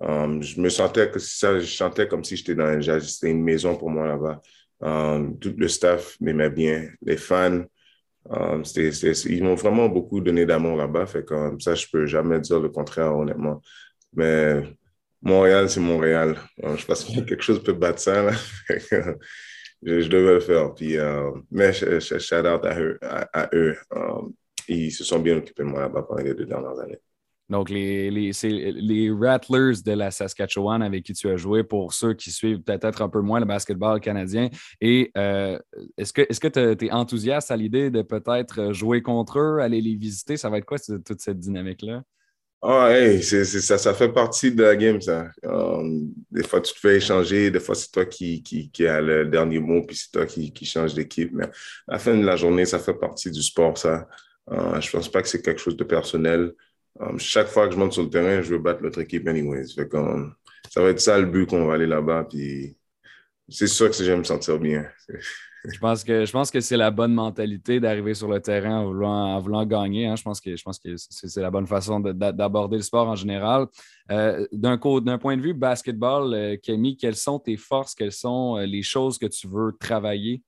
je me sentais que ça, je sentais comme si j'étais dans c'était une maison pour moi là-bas. tout le staff m'aimait bien, les fans. Um, ils m'ont vraiment beaucoup donné d'amour là-bas. Fait comme ça, je peux jamais dire le contraire, honnêtement. Mais Montréal, c'est Montréal. Um, je pense que quelque chose peut battre ça. je, devais le faire. Puis, mais shout out à eux. À, eux. ils se sont bien occupés de moi là-bas pendant les deux dernières années. Donc, les, les, les Rattlers de la Saskatchewan avec qui tu as joué pour ceux qui suivent peut-être un peu moins le basketball canadien. Et euh, est-ce que tu es enthousiaste à l'idée de peut-être jouer contre eux, aller les visiter? Ça va être quoi toute cette dynamique-là? Ah, hey, ça, ça fait partie de la game, ça. Um, des fois, tu te fais échanger, des fois, c'est toi qui, qui, qui as le dernier mot, puis c'est toi qui, qui change d'équipe. Mais à la fin de la journée, ça fait partie du sport, ça. Uh, je pense pas que c'est quelque chose de personnel. Um, chaque fois que je monte sur le terrain, je veux battre l'autre équipe anyways. Ça va être ça le but qu'on va aller là-bas. C'est sûr que j'aime me sentir bien. je pense que, que c'est la bonne mentalité d'arriver sur le terrain en voulant, gagner. Hein. Je pense que, que c'est la bonne façon d'aborder le sport en général. Euh, D'un point de vue basketball, euh, Camille, quelles sont tes forces? Quelles sont euh, les choses que tu veux travailler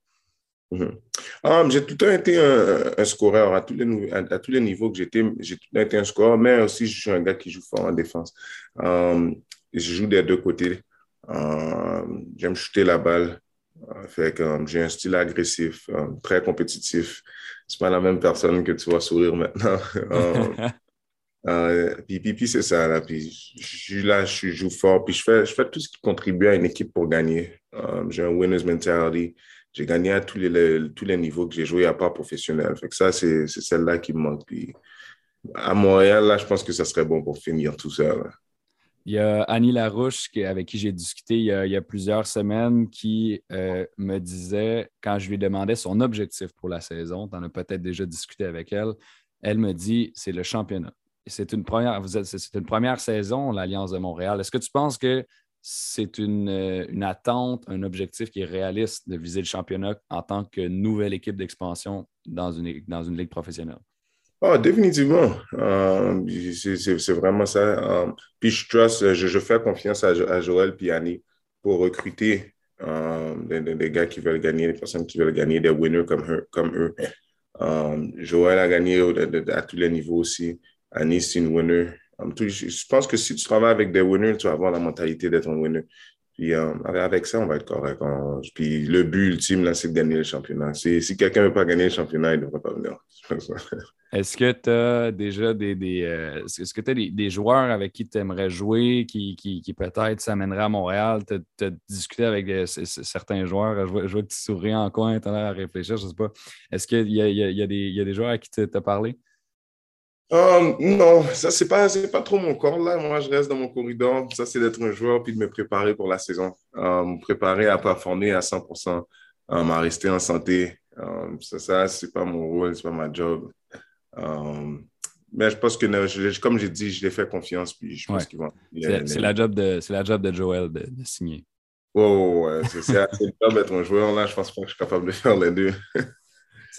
Ah, j'ai tout le temps été un, scoreur à tous, les, à, tous les niveaux que j'étais. J'ai tout le temps été un scoreur, mais aussi je suis un gars qui joue fort en défense. Um, je joue des deux côtés. Um, j'aime shooter la balle. Uh, fait que um, j'ai un style agressif, très compétitif. C'est pas la même personne que tu vois sourire maintenant. uh, puis, puis, c'est ça. Là. Puis, je là, je joue fort. Puis je fais, je fais tout ce qui contribue à une équipe pour gagner. j'ai un winner's mentality j'ai gagné à tous les, tous les niveaux que j'ai joué à part professionnel. Ça, c'est celle-là qui me manque. Puis à Montréal, là, je pense que ça serait bon pour finir tout ça. Il y a Annie Larouche avec qui j'ai discuté il y, a, plusieurs semaines qui euh, me disait, quand je lui demandais son objectif pour la saison, tu en as peut-être déjà discuté avec elle, elle me dit c'est le championnat. C'est une, première, c'est une première saison, l'Alliance de Montréal. Est-ce que tu penses que c'est euh, une, attente, un objectif qui est réaliste de viser le championnat en tant que nouvelle équipe d'expansion dans une, dans une ligue professionnelle? Oh, définitivement. Euh, c'est vraiment ça. Euh, puis je, je, fais confiance à, Joël Piani pour recruter des, gars qui veulent gagner, des personnes qui veulent gagner, des winners comme, comme eux. Joël a gagné à tous les niveaux aussi. Annie, c'est une winner. Je pense que si tu travailles avec des winners, tu vas avoir la mentalité d'être un winner. Puis avec ça, on va être correct. puis le but ultime, c'est de gagner le championnat. Si, quelqu'un ne veut pas gagner le championnat, il ne devrait pas venir. Est-ce que tu as déjà des, des est-ce que as des, joueurs avec qui tu aimerais jouer, qui, peut-être s'amèneraient à Montréal? Tu as, discuté avec certains joueurs. Je vois, que tu souris en coin, tu à réfléchir, je ne sais pas. Est-ce qu'il y y a, des joueurs à qui tu as parlé? Um, non, ça, c'est pas, pas trop mon corps, là. Moi, je reste dans mon corridor. Ça, c'est d'être un joueur puis de me préparer pour la saison. Um, me préparer à performer à 100%, um, à rester en santé. ça, ça c'est pas mon rôle, c'est pas ma job. mais je pense que, comme j'ai dit, je l'ai fait confiance, puis je pense qu'ils vont. C'est la, job de, la job de Joel de, signer. Oh, ouais, c'est le job d'être un joueur, là. Je pense pas que je suis capable de faire les deux.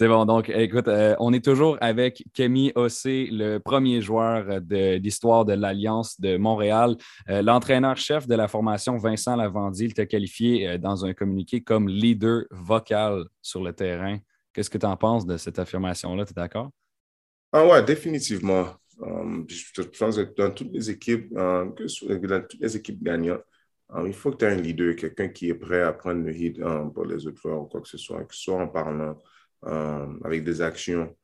C'est bon. Donc, écoute, euh, on est toujours avec Kemi Ossé, le premier joueur de l'histoire de l'Alliance de Montréal. Euh, l'entraîneur-chef de la formation, Vincent Lavandier, il t'a qualifié euh, dans un communiqué comme leader vocal sur le terrain. Qu'est-ce que tu en penses de cette affirmation-là? Tu es d'accord? Ah ouais, définitivement. je pense que dans toutes les équipes, dans toutes les équipes gagnantes, il faut que tu aies un leader, quelqu'un qui est prêt à prendre le hit pour les autres joueurs ou quoi que ce soit, que ce soit en parlant, avec des actions,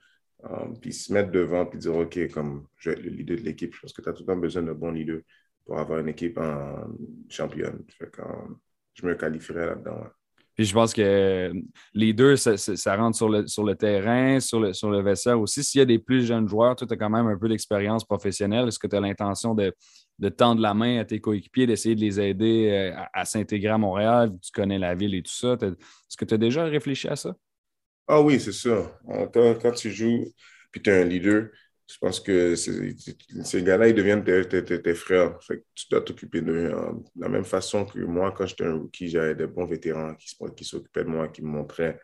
euh, puis se mettre devant, puis dire, OK, comme je vais être le leader de l'équipe, je pense que tu as tout le temps besoin de bons leaders pour avoir une équipe en championne. je me qualifierais là-dedans. Puis je pense que les deux, ça, rentre sur le, terrain, sur le, sur le vestiaire aussi. S'il y a des plus jeunes joueurs, tu as quand même un peu d'expérience professionnelle. Est-ce que tu as l'intention de, tendre la main à tes coéquipiers, d'essayer de les aider euh, à, à s'intégrer à Montréal? Tu connais la ville et tout ça. Est-ce que tu as déjà réfléchi à ça? Ah oui, c'est ça. Quand, tu joues, puis tu es un leader, je pense que ces gars-là, ils deviennent tes, frères. Fait que tu dois t'occuper d'eux. De la même façon que moi, quand j'étais un rookie, j'avais des bons vétérans qui, qui s'occupaient de moi, qui me montraient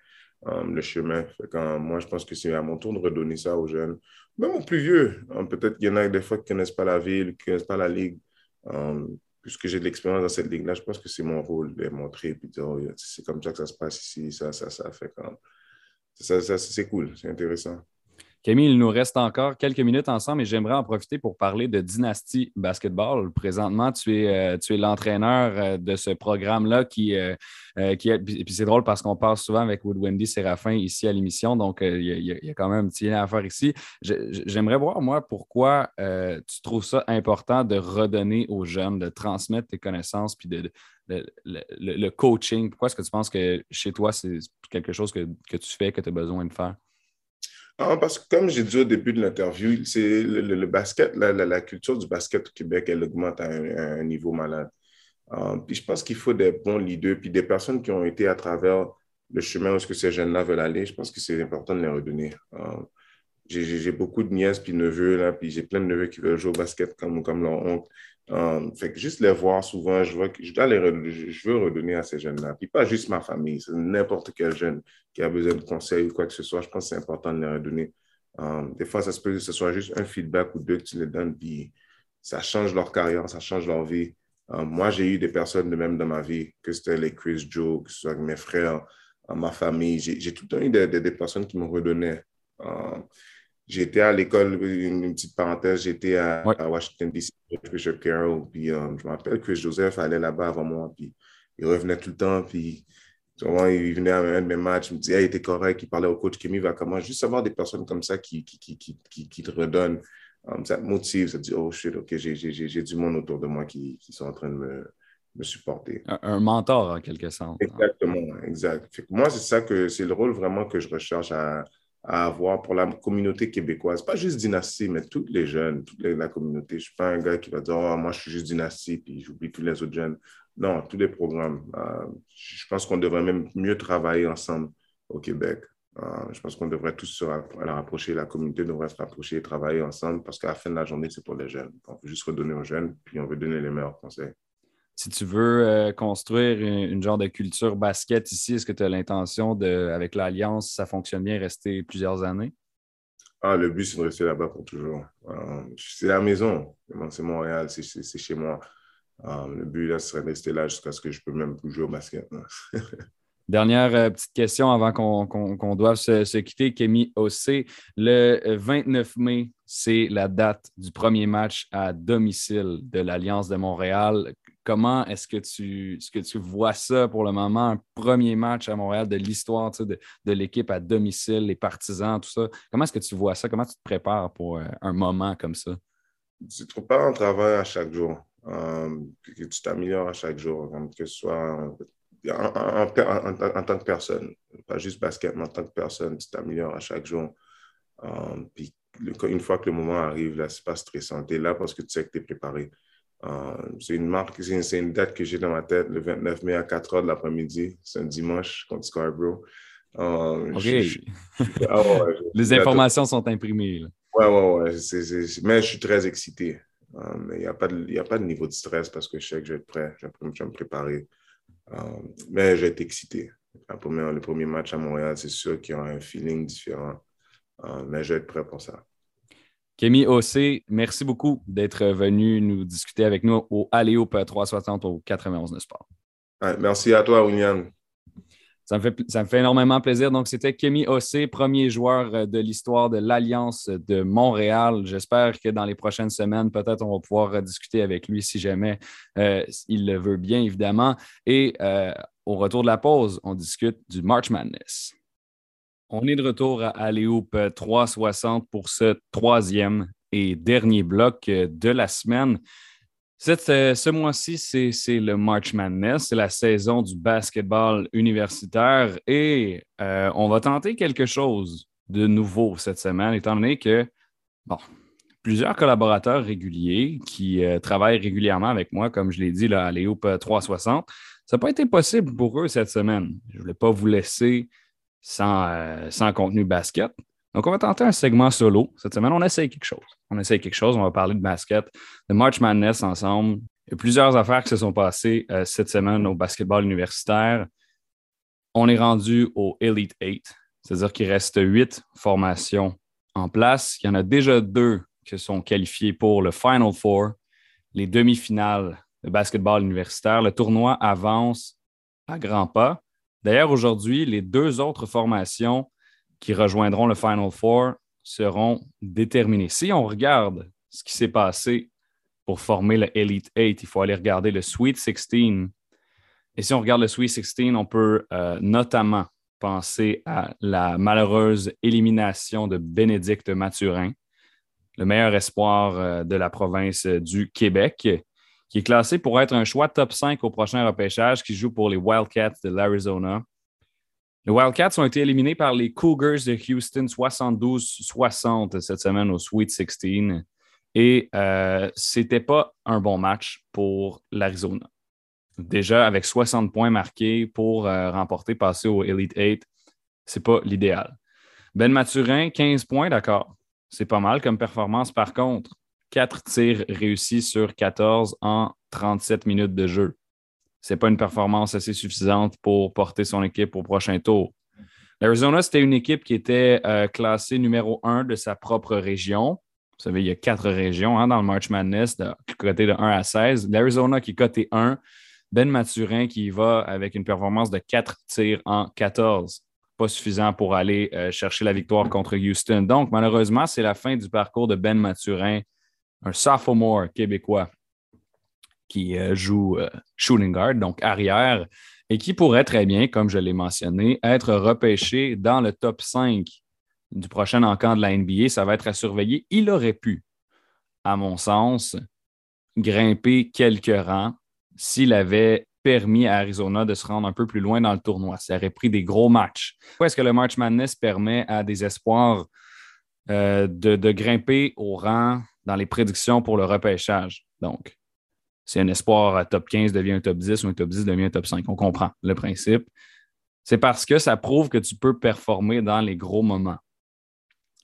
um, le chemin. Fait quand, moi, je pense que c'est à mon tour de redonner ça aux jeunes. Même aux plus vieux. Hein. Peut-être qu'il y en a des fois qui ne connaissent pas la ville, qui ne connaissent pas la ligue. Puisque j'ai de l'expérience dans cette ligue-là, je pense que c'est mon rôle de les montrer et de dire, oh, c'est comme ça que ça se passe ici, ça, ça, ça fait c'est cool, c'est intéressant. Camille, il nous reste encore quelques minutes ensemble et j'aimerais en profiter pour parler de Dynasty Basketball. Présentement, tu es, euh, l'entraîneur euh, de ce programme-là qui, euh, qui est. Puis c'est drôle parce qu'on parle souvent avec Wood Wendy Séraphin ici à l'émission, donc il y, a quand même un petit lien à faire ici. J'aimerais voir, moi, pourquoi tu trouves ça important de redonner aux jeunes, de transmettre tes connaissances puis de, le, coaching? Pourquoi est-ce que tu penses que chez toi, c'est quelque chose que, tu fais, que tu as besoin de faire? Ah, parce que comme j'ai dit au début de l'interview, c'est le, basket, la, culture du basket au Québec, elle augmente à un, niveau malade. Ah, puis je pense qu'il faut des bons leaders, puis des personnes qui ont été à travers le chemin où ce que ces jeunes-là veulent aller, je pense que c'est important de les redonner. Ah, j'ai beaucoup de nièces puis neveux, là, puis j'ai plein de neveux qui veulent jouer au basket comme, comme leur oncle. Um, fait que juste les voir souvent, je vois que je, dois les, je veux redonner à ces jeunes-là. Puis pas juste ma famille, c'est n'importe quel jeune qui a besoin de conseils ou quoi que ce soit. Je pense que c'est important de les redonner. Um, des fois, ça se peut que ce soit juste un feedback ou deux que tu les donnes, puis ça change leur carrière, ça change leur vie. Um, moi, j'ai eu des personnes de même dans ma vie, que c'était les Chris Joe, que ce soit mes frères, ma famille. J'ai tout le temps eu des, des, personnes qui me redonnaient. J'étais à l'école, une, petite parenthèse, j'étais à, Washington, D.C., Bishop Carroll, puis euh, je me rappelle que Joseph allait là-bas avant moi, puis il revenait tout le temps, puis souvent il venait à un de mes matchs, il me disait, il était correct, il parlait au coach Kémy, va comment, juste avoir des personnes comme ça qui, qui, qui, qui, qui te redonnent, um, ça te motive, ça te dit, oh shit, ok, j'ai du monde autour de moi qui, qui sont en train de me, me supporter. Un, mentor, en quelque sorte. Exactement, exact. moi, c'est ça que c'est le rôle vraiment que je recherche à à avoir pour la communauté québécoise. Pas juste Dynastie, mais tous les jeunes, toute la communauté. Je ne suis pas un gars qui va dire oh, moi, je suis juste Dynastie, puis j'oublie tous les autres jeunes. Non, tous les programmes. Euh, je pense qu'on devrait même mieux travailler ensemble au Québec. Euh, je pense qu'on devrait tous se rapprocher, la communauté devrait se rapprocher et travailler ensemble parce qu'à la fin de la journée, c'est pour les jeunes. On veut juste redonner aux jeunes, puis on veut donner les meilleurs conseils si tu veux euh, construire une, genre de culture basket ici, est-ce que tu as l'intention de, avec l'Alliance, ça fonctionne bien, rester plusieurs années? Ah, le but, c'est de rester là-bas pour toujours. Euh, c'est la maison. C'est Montréal, c'est chez moi. Euh, le but, là, serait de rester là jusqu'à ce que je peux même plus jouer au basket. Dernière petite question avant qu'on doive se, se, quitter. Kémy Ossé, le 29 mai, c'est la date du premier match à domicile de l'Alliance de Montréal comment est-ce que tu, vois ça pour le moment? Un premier match à Montréal de l'histoire de, l'équipe à domicile, les partisans, tout ça. Comment est-ce que tu vois ça? Comment tu te prépares pour euh, un moment comme ça? Tu te prépares en travail à chaque jour, euh, que tu t'améliores à chaque jour, que ce soit en, tant que personne, pas juste basket, mais en tant que personne, tu t'améliores à chaque jour. Euh, puis une fois que le moment arrive, là, c'est pas stressant. Tu es là parce que tu sais que tu es préparé. Euh, c'est une marque, c'est une, date que j'ai dans ma tête, le 29 mai à 4 h de l'après-midi. C'est un dimanche contre Scarborough. Euh, OK. Ah Les informations sont imprimées. Là. Ouais, ouais, ouais. mais je suis très excité. il n'y a, pas de, a pas de niveau de stress parce que je sais que je vais être prêt. Je vais, me préparer. mais je vais être excité. le premier match à Montréal, c'est sûr qu'il y aura un feeling différent. Euh, mais je vais être prêt pour ça. Kémy Ossé, merci beaucoup d'être venu nous discuter avec nous au Aléop 360 au 91 Sport. merci à toi, William. Ça me, fait, ça me fait énormément plaisir. Donc, c'était Kémy Ossé, premier joueur euh, de l'histoire de l'Alliance de Montréal. J'espère que dans les prochaines semaines, peut-être on va pouvoir discuter avec lui si jamais euh, il le veut bien, évidemment. Et au retour de la pause, on discute du March Madness. On est de retour à Aléoupe 360 pour ce troisième et dernier bloc de la semaine. Euh, ce mois-ci, c'est le March Madness, c'est la saison du basketball universitaire et euh, on va tenter quelque chose de nouveau cette semaine, étant donné que, bon, plusieurs collaborateurs réguliers qui euh, travaillent régulièrement avec moi, comme je l'ai dit là, à Léoupe 360, ça n'a pas été possible pour eux cette semaine. Je ne voulais pas vous laisser euh, sans, contenu basket. Donc, on va tenter un segment solo. Cette semaine, on essaye quelque chose. On essaye quelque chose. On va parler de basket, de March Madness ensemble. Il y a plusieurs affaires qui se sont passées euh, cette semaine au basketball universitaire. On est rendu au Elite 8, c'est-à-dire qu'il reste huit formations en place. Il y en a déjà deux qui sont qualifiées pour le Final Four, les demi-finales de basketball universitaire. Le tournoi avance à grands pas. D'ailleurs, aujourd'hui, les deux autres formations qui rejoindront le Final Four seront déterminées. Si on regarde ce qui s'est passé pour former le Elite 8, il faut aller regarder le Sweet 16. Et si on regarde le Sweet 16, on peut euh, notamment penser à la malheureuse élimination de Bénédicte Mathurin, le meilleur espoir euh, de la province du Québec, qui est classé pour être un choix top 5 au prochain repêchage, qui joue pour les Wildcats de l'Arizona. Les Wildcats ont été éliminés par les Cougars de Houston 72-60 cette semaine au Sweet 16. Et euh, ce n'était pas un bon match pour l'Arizona. Déjà, avec 60 points marqués pour euh, remporter, passer au Elite 8, ce n'est pas l'idéal. Ben Maturin, 15 points, d'accord. C'est pas mal comme performance. Par contre, 4 tirs réussis sur 14 en 37 minutes de jeu. Ce n'est pas une performance assez suffisante pour porter son équipe au prochain tour. L'Arizona, c'était une équipe qui était euh, classée numéro 1 de sa propre région. Vous savez, il y a quatre régions hein, dans le March Madness, de, côté de 1 à 16. L'Arizona qui est coté 1. Ben Maturin qui va avec une performance de 4 tirs en 14 pas suffisant pour aller euh, chercher la victoire contre Houston. Donc, malheureusement, c'est la fin du parcours de Ben Maturin un sophomore québécois qui euh, joue euh, shooting guard, donc arrière, et qui pourrait très bien, comme je l'ai mentionné, être repêché dans le top 5 du prochain encamp de la NBA. Ça va être à surveiller. Il aurait pu, à mon sens, grimper quelques rangs s'il avait permis à Arizona de se rendre un peu plus loin dans le tournoi. Ça aurait pris des gros matchs. Pourquoi est-ce que le March Madness permet à des espoirs euh, de, de, grimper au rang dans les prédictions pour le repêchage. Donc, si un espoir à top 15 devient un top 10 ou un top 10 devient un top 5, on comprend le principe. C'est parce que ça prouve que tu peux performer dans les gros moments.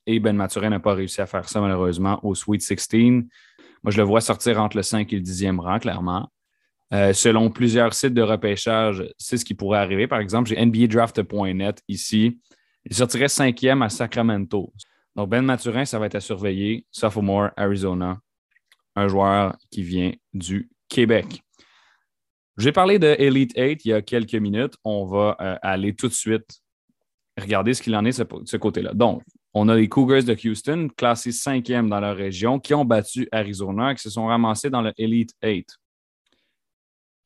Et Ben Maturin n'a pas réussi à faire ça malheureusement au Sweet 16. Moi, je le vois sortir entre le 5 et le 10e rang, clairement. Euh, selon plusieurs sites de repêchage, c'est ce qui pourrait arriver. Par exemple, j'ai NBADraft.net ici. Il sortirait cinquième à Sacramento. Donc, Ben Maturin, ça va être à surveiller. Sophomore, Arizona, un joueur qui vient du Québec. J'ai parlé de Elite 8 il y a quelques minutes. On va euh, aller tout de suite regarder ce qu'il en est de ce, côté-là. Donc, on a les Cougars de Houston, classés cinquième dans leur région, qui ont battu Arizona, qui se sont ramassés dans le Elite 8.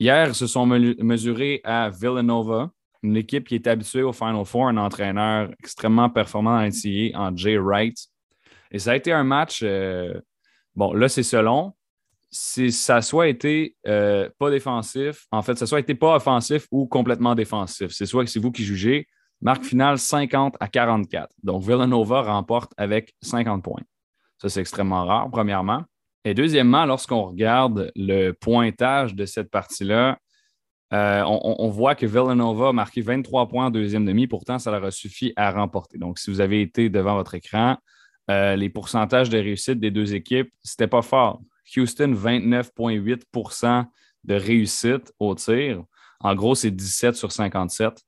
Hier, ils se sont mesurés à Villanova, une équipe qui est habituée au Final Four, un entraîneur extrêmement performant dans l'NCAA en Jay Wright. Et ça a été un match, euh, bon, là, c'est selon, ça soit été euh, pas défensif, en fait, ça soit été pas offensif ou complètement défensif. C'est soit que c'est vous qui jugez. Marque finale 50 à 44. Donc, Villanova remporte avec 50 points. Ça, c'est extrêmement rare, premièrement. Et deuxièmement, lorsqu'on regarde le pointage de cette partie-là, euh, on, voit que Villanova a marqué 23 points en deuxième demi. Pourtant, ça leur a suffi à remporter. Donc, si vous avez été devant votre écran, euh, les pourcentages de réussite des deux équipes, c'était pas fort. Houston, 29,8% de réussite au tir. En gros, c'est 17 sur 57.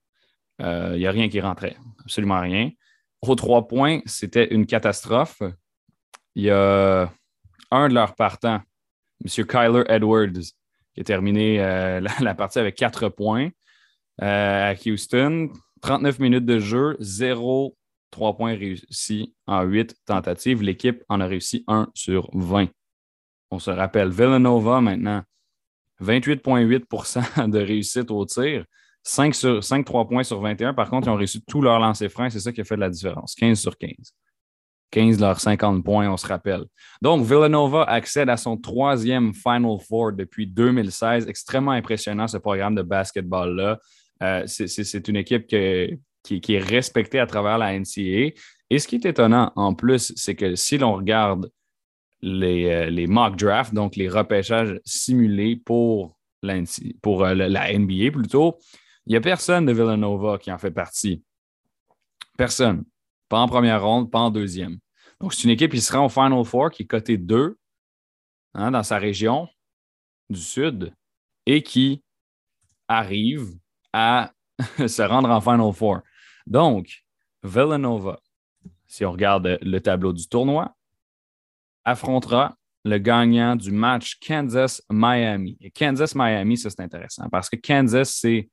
Il n'y a rien qui rentrait, absolument rien. Aux trois points, c'était une catastrophe. Il y a un de leurs partants, M. Kyler Edwards, qui a terminé euh, la, partie avec quatre points euh, à Houston. 39 minutes de jeu, 0 3 points réussis en 8 tentatives. L'équipe en a réussi 1 sur 20. On se rappelle, Villanova maintenant, 28,8% de réussite au tir. 5, sur, 5 3 points sur 21. Par contre, ils ont réussi tous leurs lancers francs. C'est ça qui a fait la différence. 15 sur 15. 15 leurs 50 points, on se rappelle. Donc, Villanova accède à son troisième Final Four depuis 2016. Extrêmement impressionnant ce programme de basketball-là. Euh, c'est une équipe qui, est respectée à travers la NCAA. Et ce qui est étonnant en plus, c'est que si l'on regarde les, euh, les, mock drafts, donc les repêchages simulés pour, pour euh, la NBA plutôt, il n'y a personne de Villanova qui en fait partie. Personne. Pas en première ronde, pas en deuxième. C'est une équipe qui sera au Final Four, qui est cotée 2 hein, dans sa région du Sud et qui arrive à se rendre en Final Four. Donc, Villanova, si on regarde le tableau du tournoi, affrontera le gagnant du match Kansas-Miami. Et Kansas-Miami, ça c'est intéressant parce que Kansas, c'est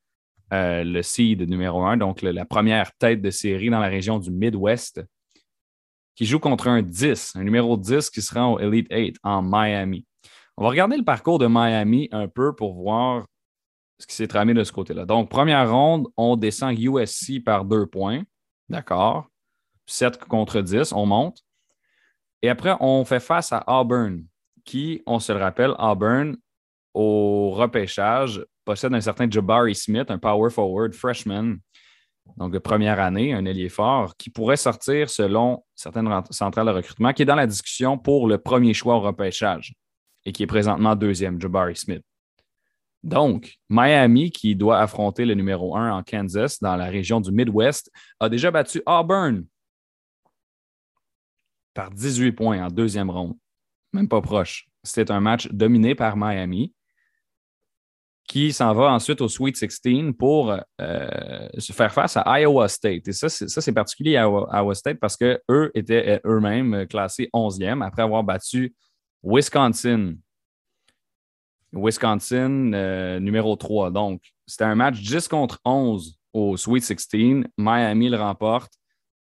euh, le seed numéro un, donc la première tête de série dans la région du Midwest, qui joue contre un 10, un numéro 10 qui sera au Elite 8 en Miami. On va regarder le parcours de Miami un peu pour voir ce qui s'est tramé de ce côté-là. Donc, première ronde, on descend USC par deux points. D'accord. 7 contre 10, on monte. Et après, on fait face à Auburn, qui, on se le rappelle, Auburn, au repêchage, possède un certain Jabari Smith, un power forward freshman, donc de première année, un ailier fort, qui pourrait sortir selon certaines centrales de recrutement, qui est dans la discussion pour le premier choix au repêchage et qui est présentement deuxième, Jabari Smith. Donc, Miami, qui doit affronter le numéro un en Kansas, dans la région du Midwest, a déjà battu Auburn par 18 points en deuxième ronde. Même pas proche. C'était un match dominé par Miami qui s'en va ensuite au Sweet 16 pour euh, se faire face à Iowa State. Et ça, c'est particulier à Iowa State parce qu'eux étaient euh, eux-mêmes classés 11e après avoir battu Wisconsin. Wisconsin, euh, numéro 3. Donc, c'était un match 10 contre 11 au Sweet 16. Miami le remporte.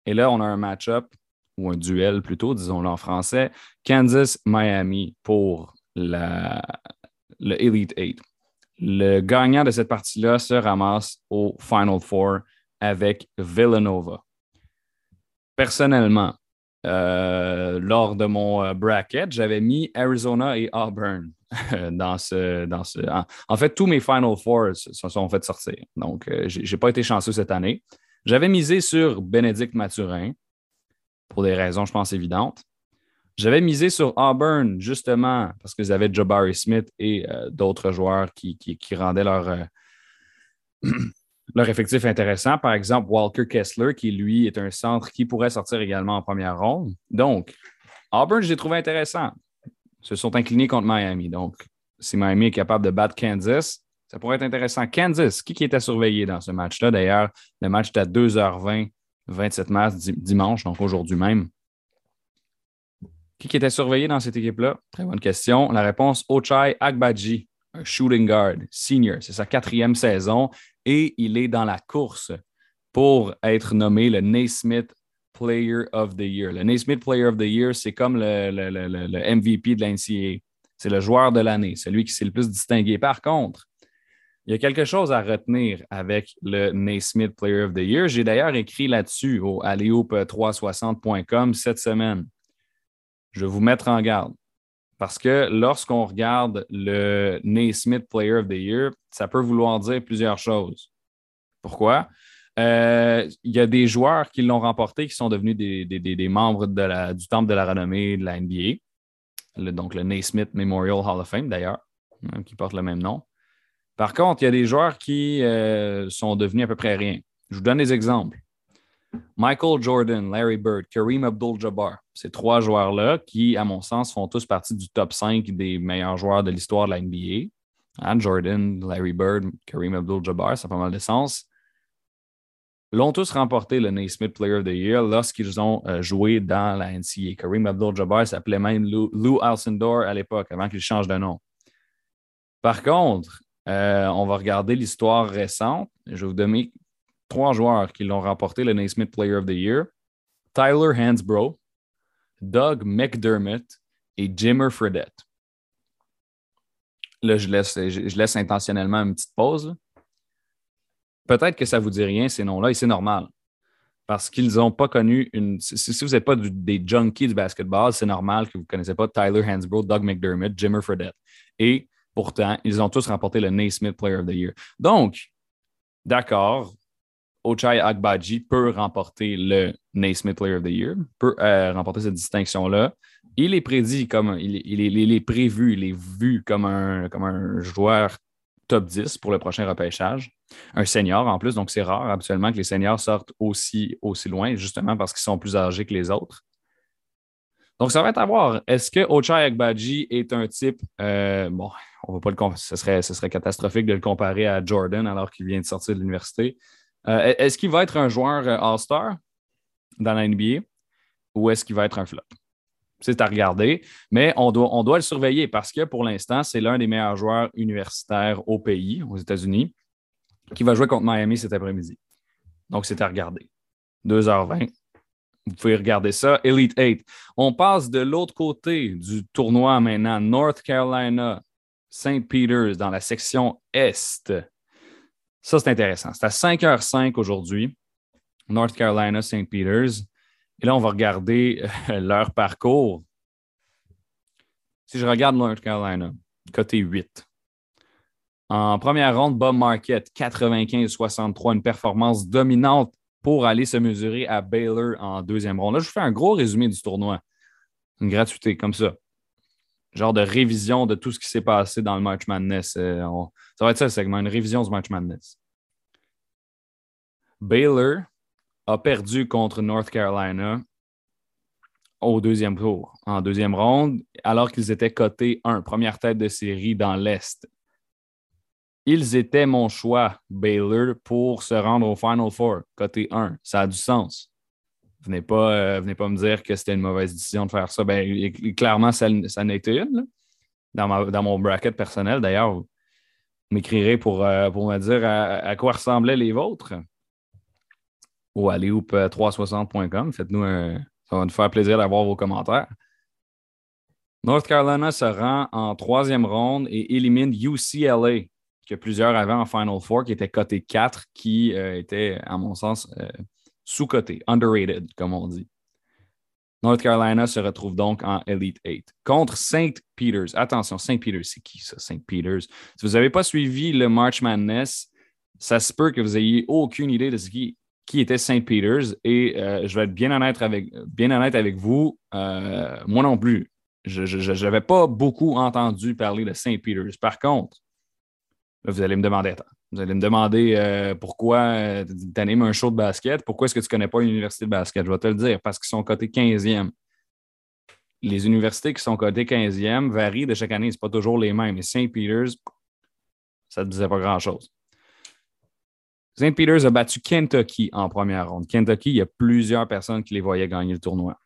Et là, on a un match-up, ou un duel plutôt, disons-le en français, Kansas-Miami pour la, le Elite 8 le gagnant de cette partie-là se ramasse au Final Four avec Villanova. Personnellement, euh, lors de mon euh, bracket, j'avais mis Arizona et Auburn dans ce. Dans ce en, fait, tous mes Final Fours se sont fait sortir. Donc, euh, je n'ai pas été chanceux cette année. J'avais misé sur Bénédicte Mathurin pour des raisons, je pense, évidentes. J'avais misé sur Auburn, justement, parce qu'ils avaient Jabari Smith et euh, d'autres joueurs qui, rendaient leur, euh, leur effectif intéressant. Par exemple, Walker Kessler, qui lui est un centre qui pourrait sortir également en première ronde. Donc, Auburn, j'ai trouvé intéressant. Ils se sont inclinés contre Miami. Donc, si Miami est capable de battre Kansas, ça pourrait être intéressant. Kansas, qui, qui était surveillé dans ce match-là? D'ailleurs, le match est à 2h20, 27 mars, dimanche, donc aujourd'hui même. Qui, était surveillé dans cette équipe-là? Très bonne question. La réponse, Ochai Agbaji, un shooting guard senior. C'est sa quatrième saison et il est dans la course pour être nommé le Naismith Player of the Year. Le Naismith Player of the Year, c'est comme le, MVP de l'NCAA. C'est le joueur de l'année, celui qui s'est le plus distingué. Par contre, il y a quelque chose à retenir avec le Naismith Player of the Year. J'ai d'ailleurs écrit là-dessus au alleoop360.com cette semaine. Je vais vous mettre en garde. Parce que lorsqu'on regarde le Naismith Player of the Year, ça peut vouloir dire plusieurs choses. Pourquoi? Euh, il y a des joueurs qui l'ont remporté qui sont devenus des, membres du Temple de la renommée de la NBA, donc le Naismith Memorial Hall of Fame d'ailleurs, hein, qui porte le même nom. Par contre, il y a des joueurs qui euh, sont devenus à peu près rien. Je vous donne des exemples. Michael Jordan, Larry Bird, Kareem Abdul-Jabbar. Ces trois joueurs-là qui, à mon sens, font tous partie du top 5 des meilleurs joueurs de l'histoire de la NBA. Hein, Jordan, Larry Bird, Kareem Abdul-Jabbar, ça a pas mal de sens. L'ont tous remporté le Naismith Player of the Year lorsqu'ils ont euh, joué dans la NCAA. Kareem Abdul-Jabbar s'appelait même Lou, Lou Alcindor à l'époque, avant qu'il change de nom. Par contre, euh, on va regarder l'histoire récente. Je vais vous donner trois joueurs qui l'ont remporté, le Naismith Player of the Year. Tyler Hansbrough, Doug McDermott et Jimmer Fredette. Là, je laisse, intentionnellement une petite pause. Peut-être que ça ne vous dit rien, ces noms-là, et c'est normal. Parce qu'ils n'ont pas connu une. Si, vous n'êtes pas des junkies du basketball, c'est normal que vous ne connaissez pas Tyler Hansbrough, Doug McDermott, Jimmer Fredette. Et Pourtant, ils ont tous remporté le Naismith Player of the Year. Donc, d'accord, Ochai Agbaji peut remporter le Naismith Player of the Year, peut euh, remporter cette distinction-là. Il est prédit comme il, il, est, prévu, il est vu comme un, comme un joueur top 10 pour le prochain repêchage. Un senior en plus, donc c'est rare habituellement que les seniors sortent aussi, aussi loin, justement parce qu'ils sont plus âgés que les autres. Donc, ça va être à voir. Est-ce que Ochai Agbaji est un type, euh, bon, on va pas le ce serait, ce serait catastrophique de le comparer à Jordan alors qu'il vient de sortir de l'université. Euh, est-ce qu'il va être un joueur euh, All-Star dans la NBA ou est-ce qu'il va être un flop? C'est à regarder, mais on doit, on doit le surveiller parce que pour l'instant, c'est l'un des meilleurs joueurs universitaires au pays, aux États-Unis, qui va jouer contre Miami cet après-midi. Donc, c'est à regarder. 2h20. Vous pouvez regarder ça. Elite 8. On passe de l'autre côté du tournoi maintenant. North Carolina, St. Peter's dans la section Est. Ça, c'est intéressant. C'est à 5h05 aujourd'hui, North Carolina, St. Peter's. Et là, on va regarder euh, leur parcours. Si je regarde North Carolina, côté 8. En première ronde, Bob Marquette, 95-63, une performance dominante pour aller se mesurer à Baylor en deuxième ronde. Là, je vous fais un gros résumé du tournoi. Une gratuité, comme ça genre de révision de tout ce qui s'est passé dans le March Madness. Euh, ça va être ça le segment, une révision du March Madness. Baylor a perdu contre North Carolina au deuxième tour, en deuxième ronde, alors qu'ils étaient cotés 1, première tête de série dans l'Est. Ils étaient mon choix, Baylor, pour se rendre au Final Four, côté 1. Ça a du sens. Venez pas, euh, venez pas me dire que c'était une mauvaise décision de faire ça. Ben, clairement, ça, ça n'a une. Dans, mon bracket personnel, d'ailleurs, vous m'écrirez pour, euh, pour me dire à, quoi ressemblaient les vôtres. Ou à 360com Faites-nous un. Ça va nous faire plaisir d'avoir vos commentaires. North Carolina se rend en troisième ronde et élimine UCLA, que plusieurs avaient en Final Four, qui était coté 4, qui euh, était, à mon sens, sous-coté, underrated, comme on dit. North Carolina se retrouve donc en Elite 8 contre St. Peter's. Attention, St. Peter's, c'est qui ça, St. Peter's? Si vous n'avez pas suivi le March Madness, ça se peut que vous n'ayez aucune idée de qui, qui était St. Peter's. Et euh, je vais être bien honnête avec, bien honnête avec vous, euh, moi non plus. Je n'avais pas beaucoup entendu parler de St. Peter's. Par contre, vous allez me demander, attends, vous allez me demander euh, pourquoi euh, tu animes un show de basket, pourquoi est-ce que tu ne connais pas une université de basket? Je vais te le dire, parce qu'ils sont cotés 15e. Les universités qui sont cotées 15e varient de chaque année, ce pas toujours les mêmes. Et St. Peter's, ça ne disait pas grand-chose. St. Peter's a battu Kentucky en première ronde. Kentucky, il y a plusieurs personnes qui les voyaient gagner le tournoi.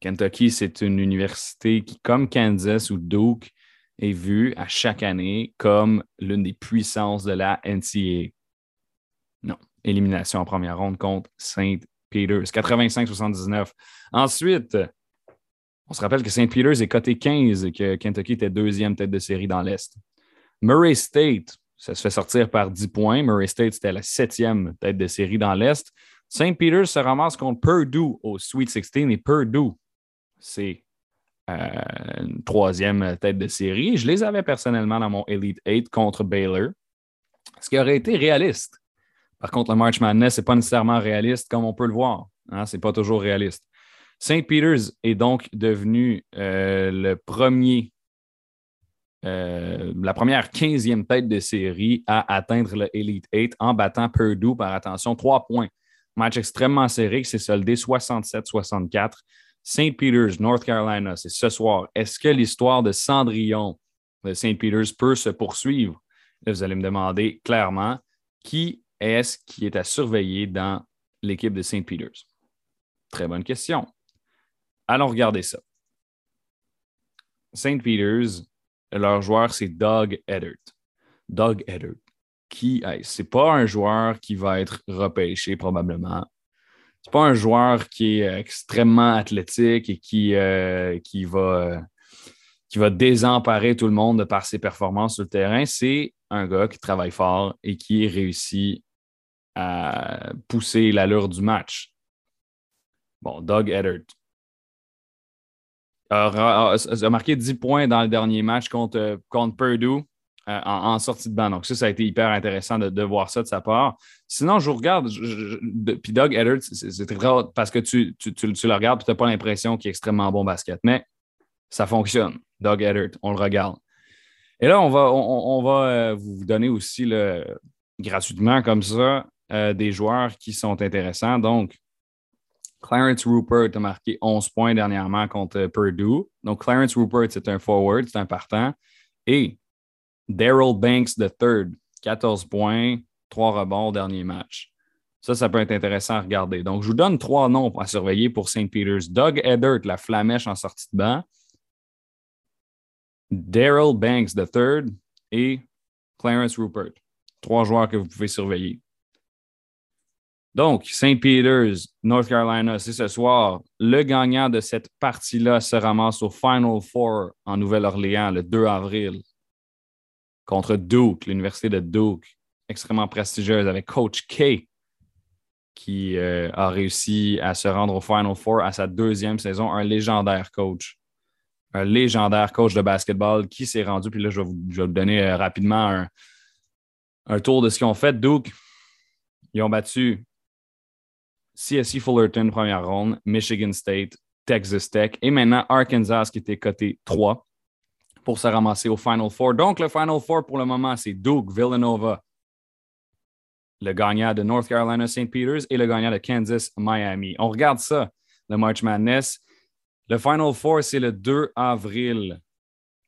Kentucky, c'est une université qui, comme Kansas ou Duke, est vu à chaque année comme l'une des puissances de la NCAA. Non, élimination en première ronde contre St. Peter's, 85-79. Ensuite, on se rappelle que St. Peter's est coté 15 et que Kentucky était deuxième tête de série dans l'Est. Murray State ça se fait sortir par 10 points. Murray State, c'était la septième tête de série dans l'Est. St. Peter's se ramasse contre Purdue au Sweet 16 et Purdue, c'est une troisième tête de série. Je les avais personnellement dans mon Elite 8 contre Baylor, ce qui aurait été réaliste. Par contre, le March Madness, n'est pas nécessairement réaliste comme on peut le voir. Hein, ce n'est pas toujours réaliste. St. Peter's est donc devenu euh, le premier, euh, la première 15e tête de série à atteindre le Elite 8 en battant Purdue par attention, trois points. Match extrêmement serré qui s'est soldé 67-64. St. Peter's, North Carolina, c'est ce soir. Est-ce que l'histoire de Cendrillon de St. Peter's peut se poursuivre? vous allez me demander clairement qui est-ce qui est à surveiller dans l'équipe de St. Peter's? Très bonne question. Allons regarder ça. St. Peter's, leur joueur, c'est Doug Eddert. Doug Eddert, qui, ce n'est pas un joueur qui va être repêché probablement. C'est pas un joueur qui est extrêmement athlétique et qui, euh, qui, va, qui va désemparer tout le monde par ses performances sur le terrain. C'est un gars qui travaille fort et qui réussit à pousser l'allure du match. Bon, Doug Eddert a, marqué 10 points dans le dernier match contre, contre Purdue euh, en, sortie de banc. Donc, ça, ça a été hyper intéressant de, voir ça de sa part. Sinon, je vous regarde, puis Doug Eddert, c'est très drôle parce que tu, le regardes et tu n'as pas l'impression qu'il est extrêmement bon basket, mais ça fonctionne. Doug Eddert, on le regarde. Et là, on va, on, va euh, vous donner aussi gratuitement comme ça euh, des joueurs qui sont intéressants. Donc, Clarence Rupert a marqué 11 points dernièrement contre Purdue. Donc, Clarence Rupert, c'est un forward, c'est un partant. Et Daryl Banks III, 14 points, 3 rebonds au dernier match. Ça, ça peut être intéressant à regarder. Donc, je vous donne trois noms à surveiller pour St. Peter's. Doug Eddert, la flamèche en sortie de banc. Daryl Banks III et Clarence Rupert. Trois joueurs que vous pouvez surveiller. Donc, St. Peter's, North Carolina, c'est ce soir. Le gagnant de cette partie-là se ramasse au Final Four en Nouvelle-Orléans le 2 avril contre Duke, l'Université de Duke, extrêmement prestigieuse avec Coach K, qui euh, a réussi à se rendre au Final Four à sa deuxième saison, un légendaire coach. Un légendaire coach de basketball qui s'est rendu. Puis là, je vais vous, donner euh, rapidement un, tour de ce qu'ils ont fait. Duke, ils ont battu CSC Fullerton, première ronde, Michigan State, Texas Tech et maintenant Arkansas qui était coté 3 pour se ramasser au Final Four. Donc, le Final Four pour le moment, c'est Duke, Villanova, le gagnant de North Carolina St. Peters et le gagnant de Kansas Miami. On regarde ça, le March Madness. Le Final Four, c'est le 2 avril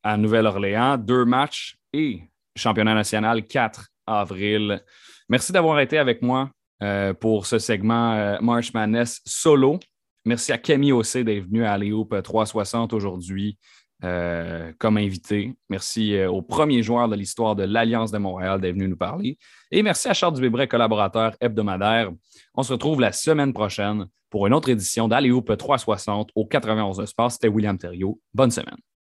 à Nouvelle-Orléans. Deux matchs et championnat national 4 avril. Merci d'avoir été avec moi euh, pour ce segment euh, March Madness solo. Merci à Camille Ossé d'être venu à Léoupe 360 aujourd'hui. Euh, comme invité. Merci euh, au premier joueur de l'histoire de l'Alliance de Montréal d'être venu nous parler. Et merci à Charles Dubébret, collaborateur hebdomadaire. On se retrouve la semaine prochaine pour une autre édition d'Aléoupe 360 au 91 Sport. C'était William Thériault. Bonne semaine.